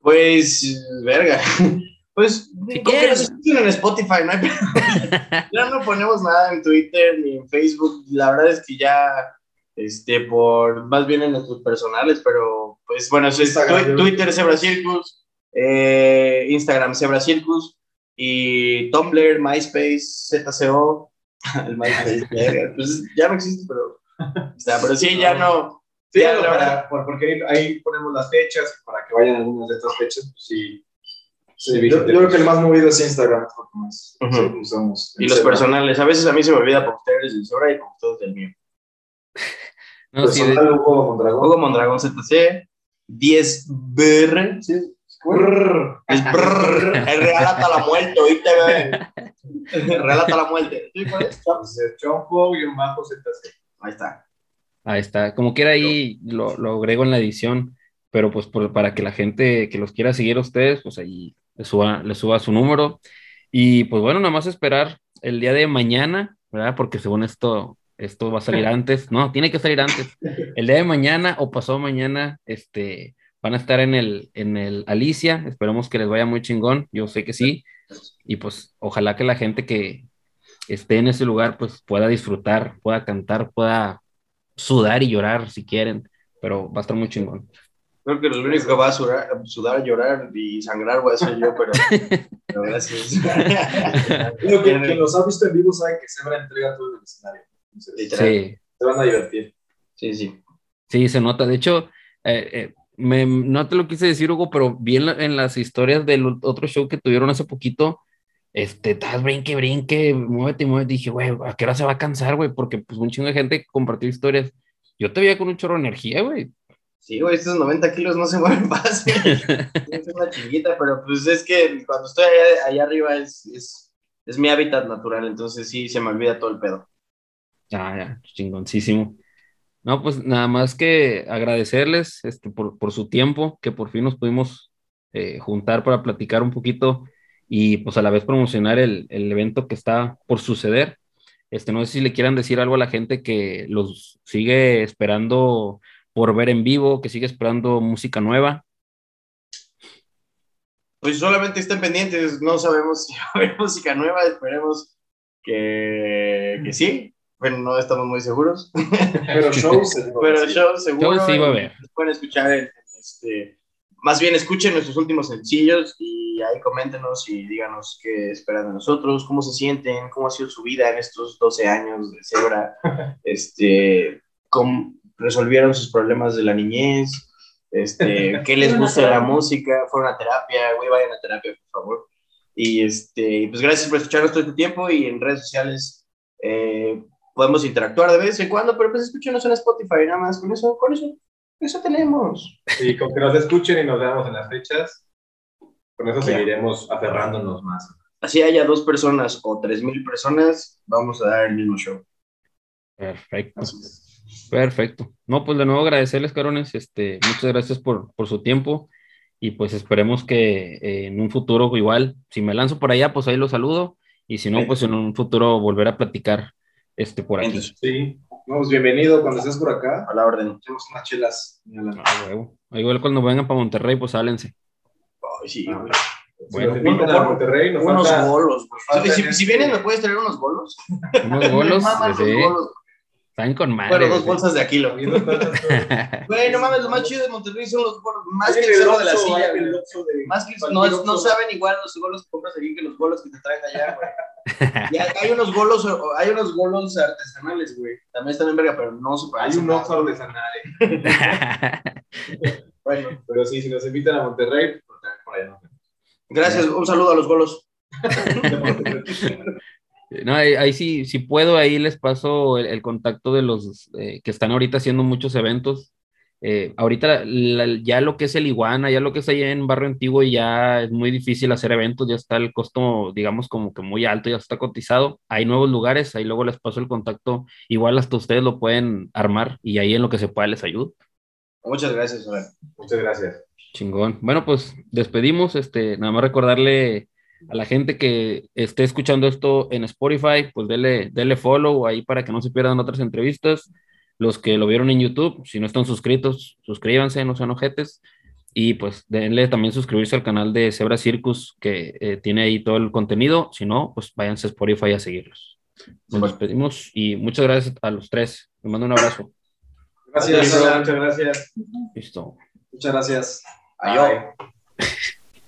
Pues, verga. Pues, Si con que nos escuchen en Spotify, ¿no? hay ya no ponemos nada en Twitter ni en Facebook. La verdad es que ya, este, por, más bien en nuestros personales, pero, pues, bueno, es Instagram, Twitter Zebra Circus, eh, Instagram Zebra Circus y Tumblr, MySpace, ZCO, el MySpace, pues ya no existe, pero, o sea, pero sí, ya no. Sí, Ya, no, para- por- porque ahí, ponemos las fechas para que vayan algunas de estas fechas, pues sí. Yo, creo que el más movido es Instagram, es lo que más usamos. Y los personales, a veces a mí se me olvida para ustedes del Zebra y para ustedes del mío. No, sí, de- Hugo Mondragón. Juego Mondragón ZC, 10BR, ¿sí? Brrr. Es brrr, el relata la muerte, ¿oíste, güey? Relata la muerte. ¿Sí, cuál es? Pues, eh, Chompo y un bajo ZC. Ahí está. Ahí está. Como quiera ahí lo, lo agrego en la edición, pero pues por- para que la gente que los quiera seguir a ustedes, pues ahí les suba, les suba su número. Y pues bueno, nada más esperar el día de mañana, ¿verdad? Porque según esto, esto va a salir antes. No, tiene que salir antes. El día de mañana o pasado mañana, este, van a estar en el, en el Alicia. Esperemos que les vaya muy chingón. Yo sé que sí. Y pues ojalá que la gente que esté en ese lugar, pues pueda disfrutar, pueda cantar, pueda sudar y llorar si quieren, pero va a estar muy chingón. Creo que lo único que va a sudar, sudar, llorar y sangrar voy a ser yo, pero, pero gracias. Digo que quien los ha visto en vivo sabe que Zebra entrega todo el escenario. Literal. Sí, se van a divertir. Sí, sí. sí, se nota. De hecho, eh, eh, me- no te lo quise decir, Hugo, pero vi en, la- en las historias del otro show que tuvieron hace poquito, este, estás brinque, brinque, muévete, muévete. Dije, güey, ¿a qué hora se va a cansar, güey? Porque pues un chingo de gente compartió historias. Yo te veía con un chorro de energía, güey. Sí, güey, estos 90 kilos no se mueven fácil. es una chinguita, pero pues es que cuando estoy allá, allá arriba es, es, es mi hábitat natural, entonces sí se me olvida todo el pedo. Ah, ya, chingoncísimo. No, pues nada más que agradecerles este, por, por su tiempo, que por fin nos pudimos eh, juntar para platicar un poquito y pues a la vez promocionar el, el evento que está por suceder. Este, no sé si le quieran decir algo a la gente que los sigue esperando por ver en vivo, que sigue esperando música nueva. Pues solamente estén pendientes, no sabemos si va a haber música nueva, esperemos que, que sí, bueno, no estamos muy seguros, Pero shows, seguro pero show seguro. Show sí va a haber. Pueden escuchar, en- en este, más bien escuchen nuestros últimos sencillos y ahí coméntenos y díganos qué esperan de nosotros, cómo se sienten, cómo ha sido su vida en estos 12 años de Zebra, este, cómo resolvieron sus problemas de la niñez, este, qué les gusta de la música, fueron a terapia, güey, vayan a terapia, por favor. Y este, pues gracias por escucharnos todo este tiempo y en redes sociales eh, podemos interactuar de vez en cuando, pero pues escúchenos en Spotify nada más, con eso, con eso, eso tenemos. Y con que nos escuchen y nos veamos en las fechas, con eso Ya. seguiremos aferrándonos más. Así haya dos personas o tres mil personas, vamos a dar el mismo show. Perfecto. Perfecto. No, pues de nuevo agradecerles, carones. Este, muchas gracias por, por su tiempo. Y pues esperemos que eh, en un futuro igual, si me lanzo por allá, pues ahí lo saludo. Y si no, pues en un futuro volver a platicar este por aquí. Sí. Vamos, bienvenido cuando estés por acá. a la orden. Tenemos unas chelas. Ah, huevo. Igual cuando vengan para Monterrey, pues háblense. Ay, sí, Ah, güey. Si Bueno, Monterrey, nos unos falta- bolos. falta Si, si este- vienes, ¿me puedes traer unos bolos? Unos bolos. Los sí, bolos. Están con madre. Bueno, dos bolsas de Aquilo. Güey, no mames, lo más chido de Monterrey son los bolos. Más que el cerro de la silla. Más que no, no saben igual los bolos que compras aquí que los bolos que te traen allá, güey. Y hay, unos bolos, hay unos bolos artesanales, güey. También están en verga, pero no se Hay un. Oxxo artesanal. Bueno, Pero sí, si nos invitan a Monterrey, pues también por allá gracias. Un saludo a los bolos. No, ahí, ahí sí, si puedo, ahí les paso el, el contacto de los eh, que están ahorita haciendo muchos eventos. Eh, ahorita la- ya lo que es el Iguana, ya lo que es allá en Barrio Antiguo, ya es muy difícil hacer eventos, ya está el costo, digamos, como que muy alto, ya está cotizado. Hay nuevos lugares, ahí luego les paso el contacto, igual hasta ustedes lo pueden armar y ahí en lo que se pueda les ayudo. Muchas gracias. Muchas gracias. Chingón. Bueno, pues despedimos. Este, nada más recordarle a la gente que esté escuchando esto en Spotify, pues dele, dele follow ahí para que no se pierdan otras entrevistas. Los que lo vieron en YouTube, si no están suscritos, suscríbanse, no sean ojetes. Y pues denle también suscribirse al canal de Zebra Circus, que eh, tiene ahí todo el contenido. Si no, pues váyanse a Spotify a seguirlos. Nos despedimos y muchas gracias a los tres. Les mando un abrazo. Gracias, Alan. Muchas gracias. Listo. Muchas gracias. Adiós. Bye.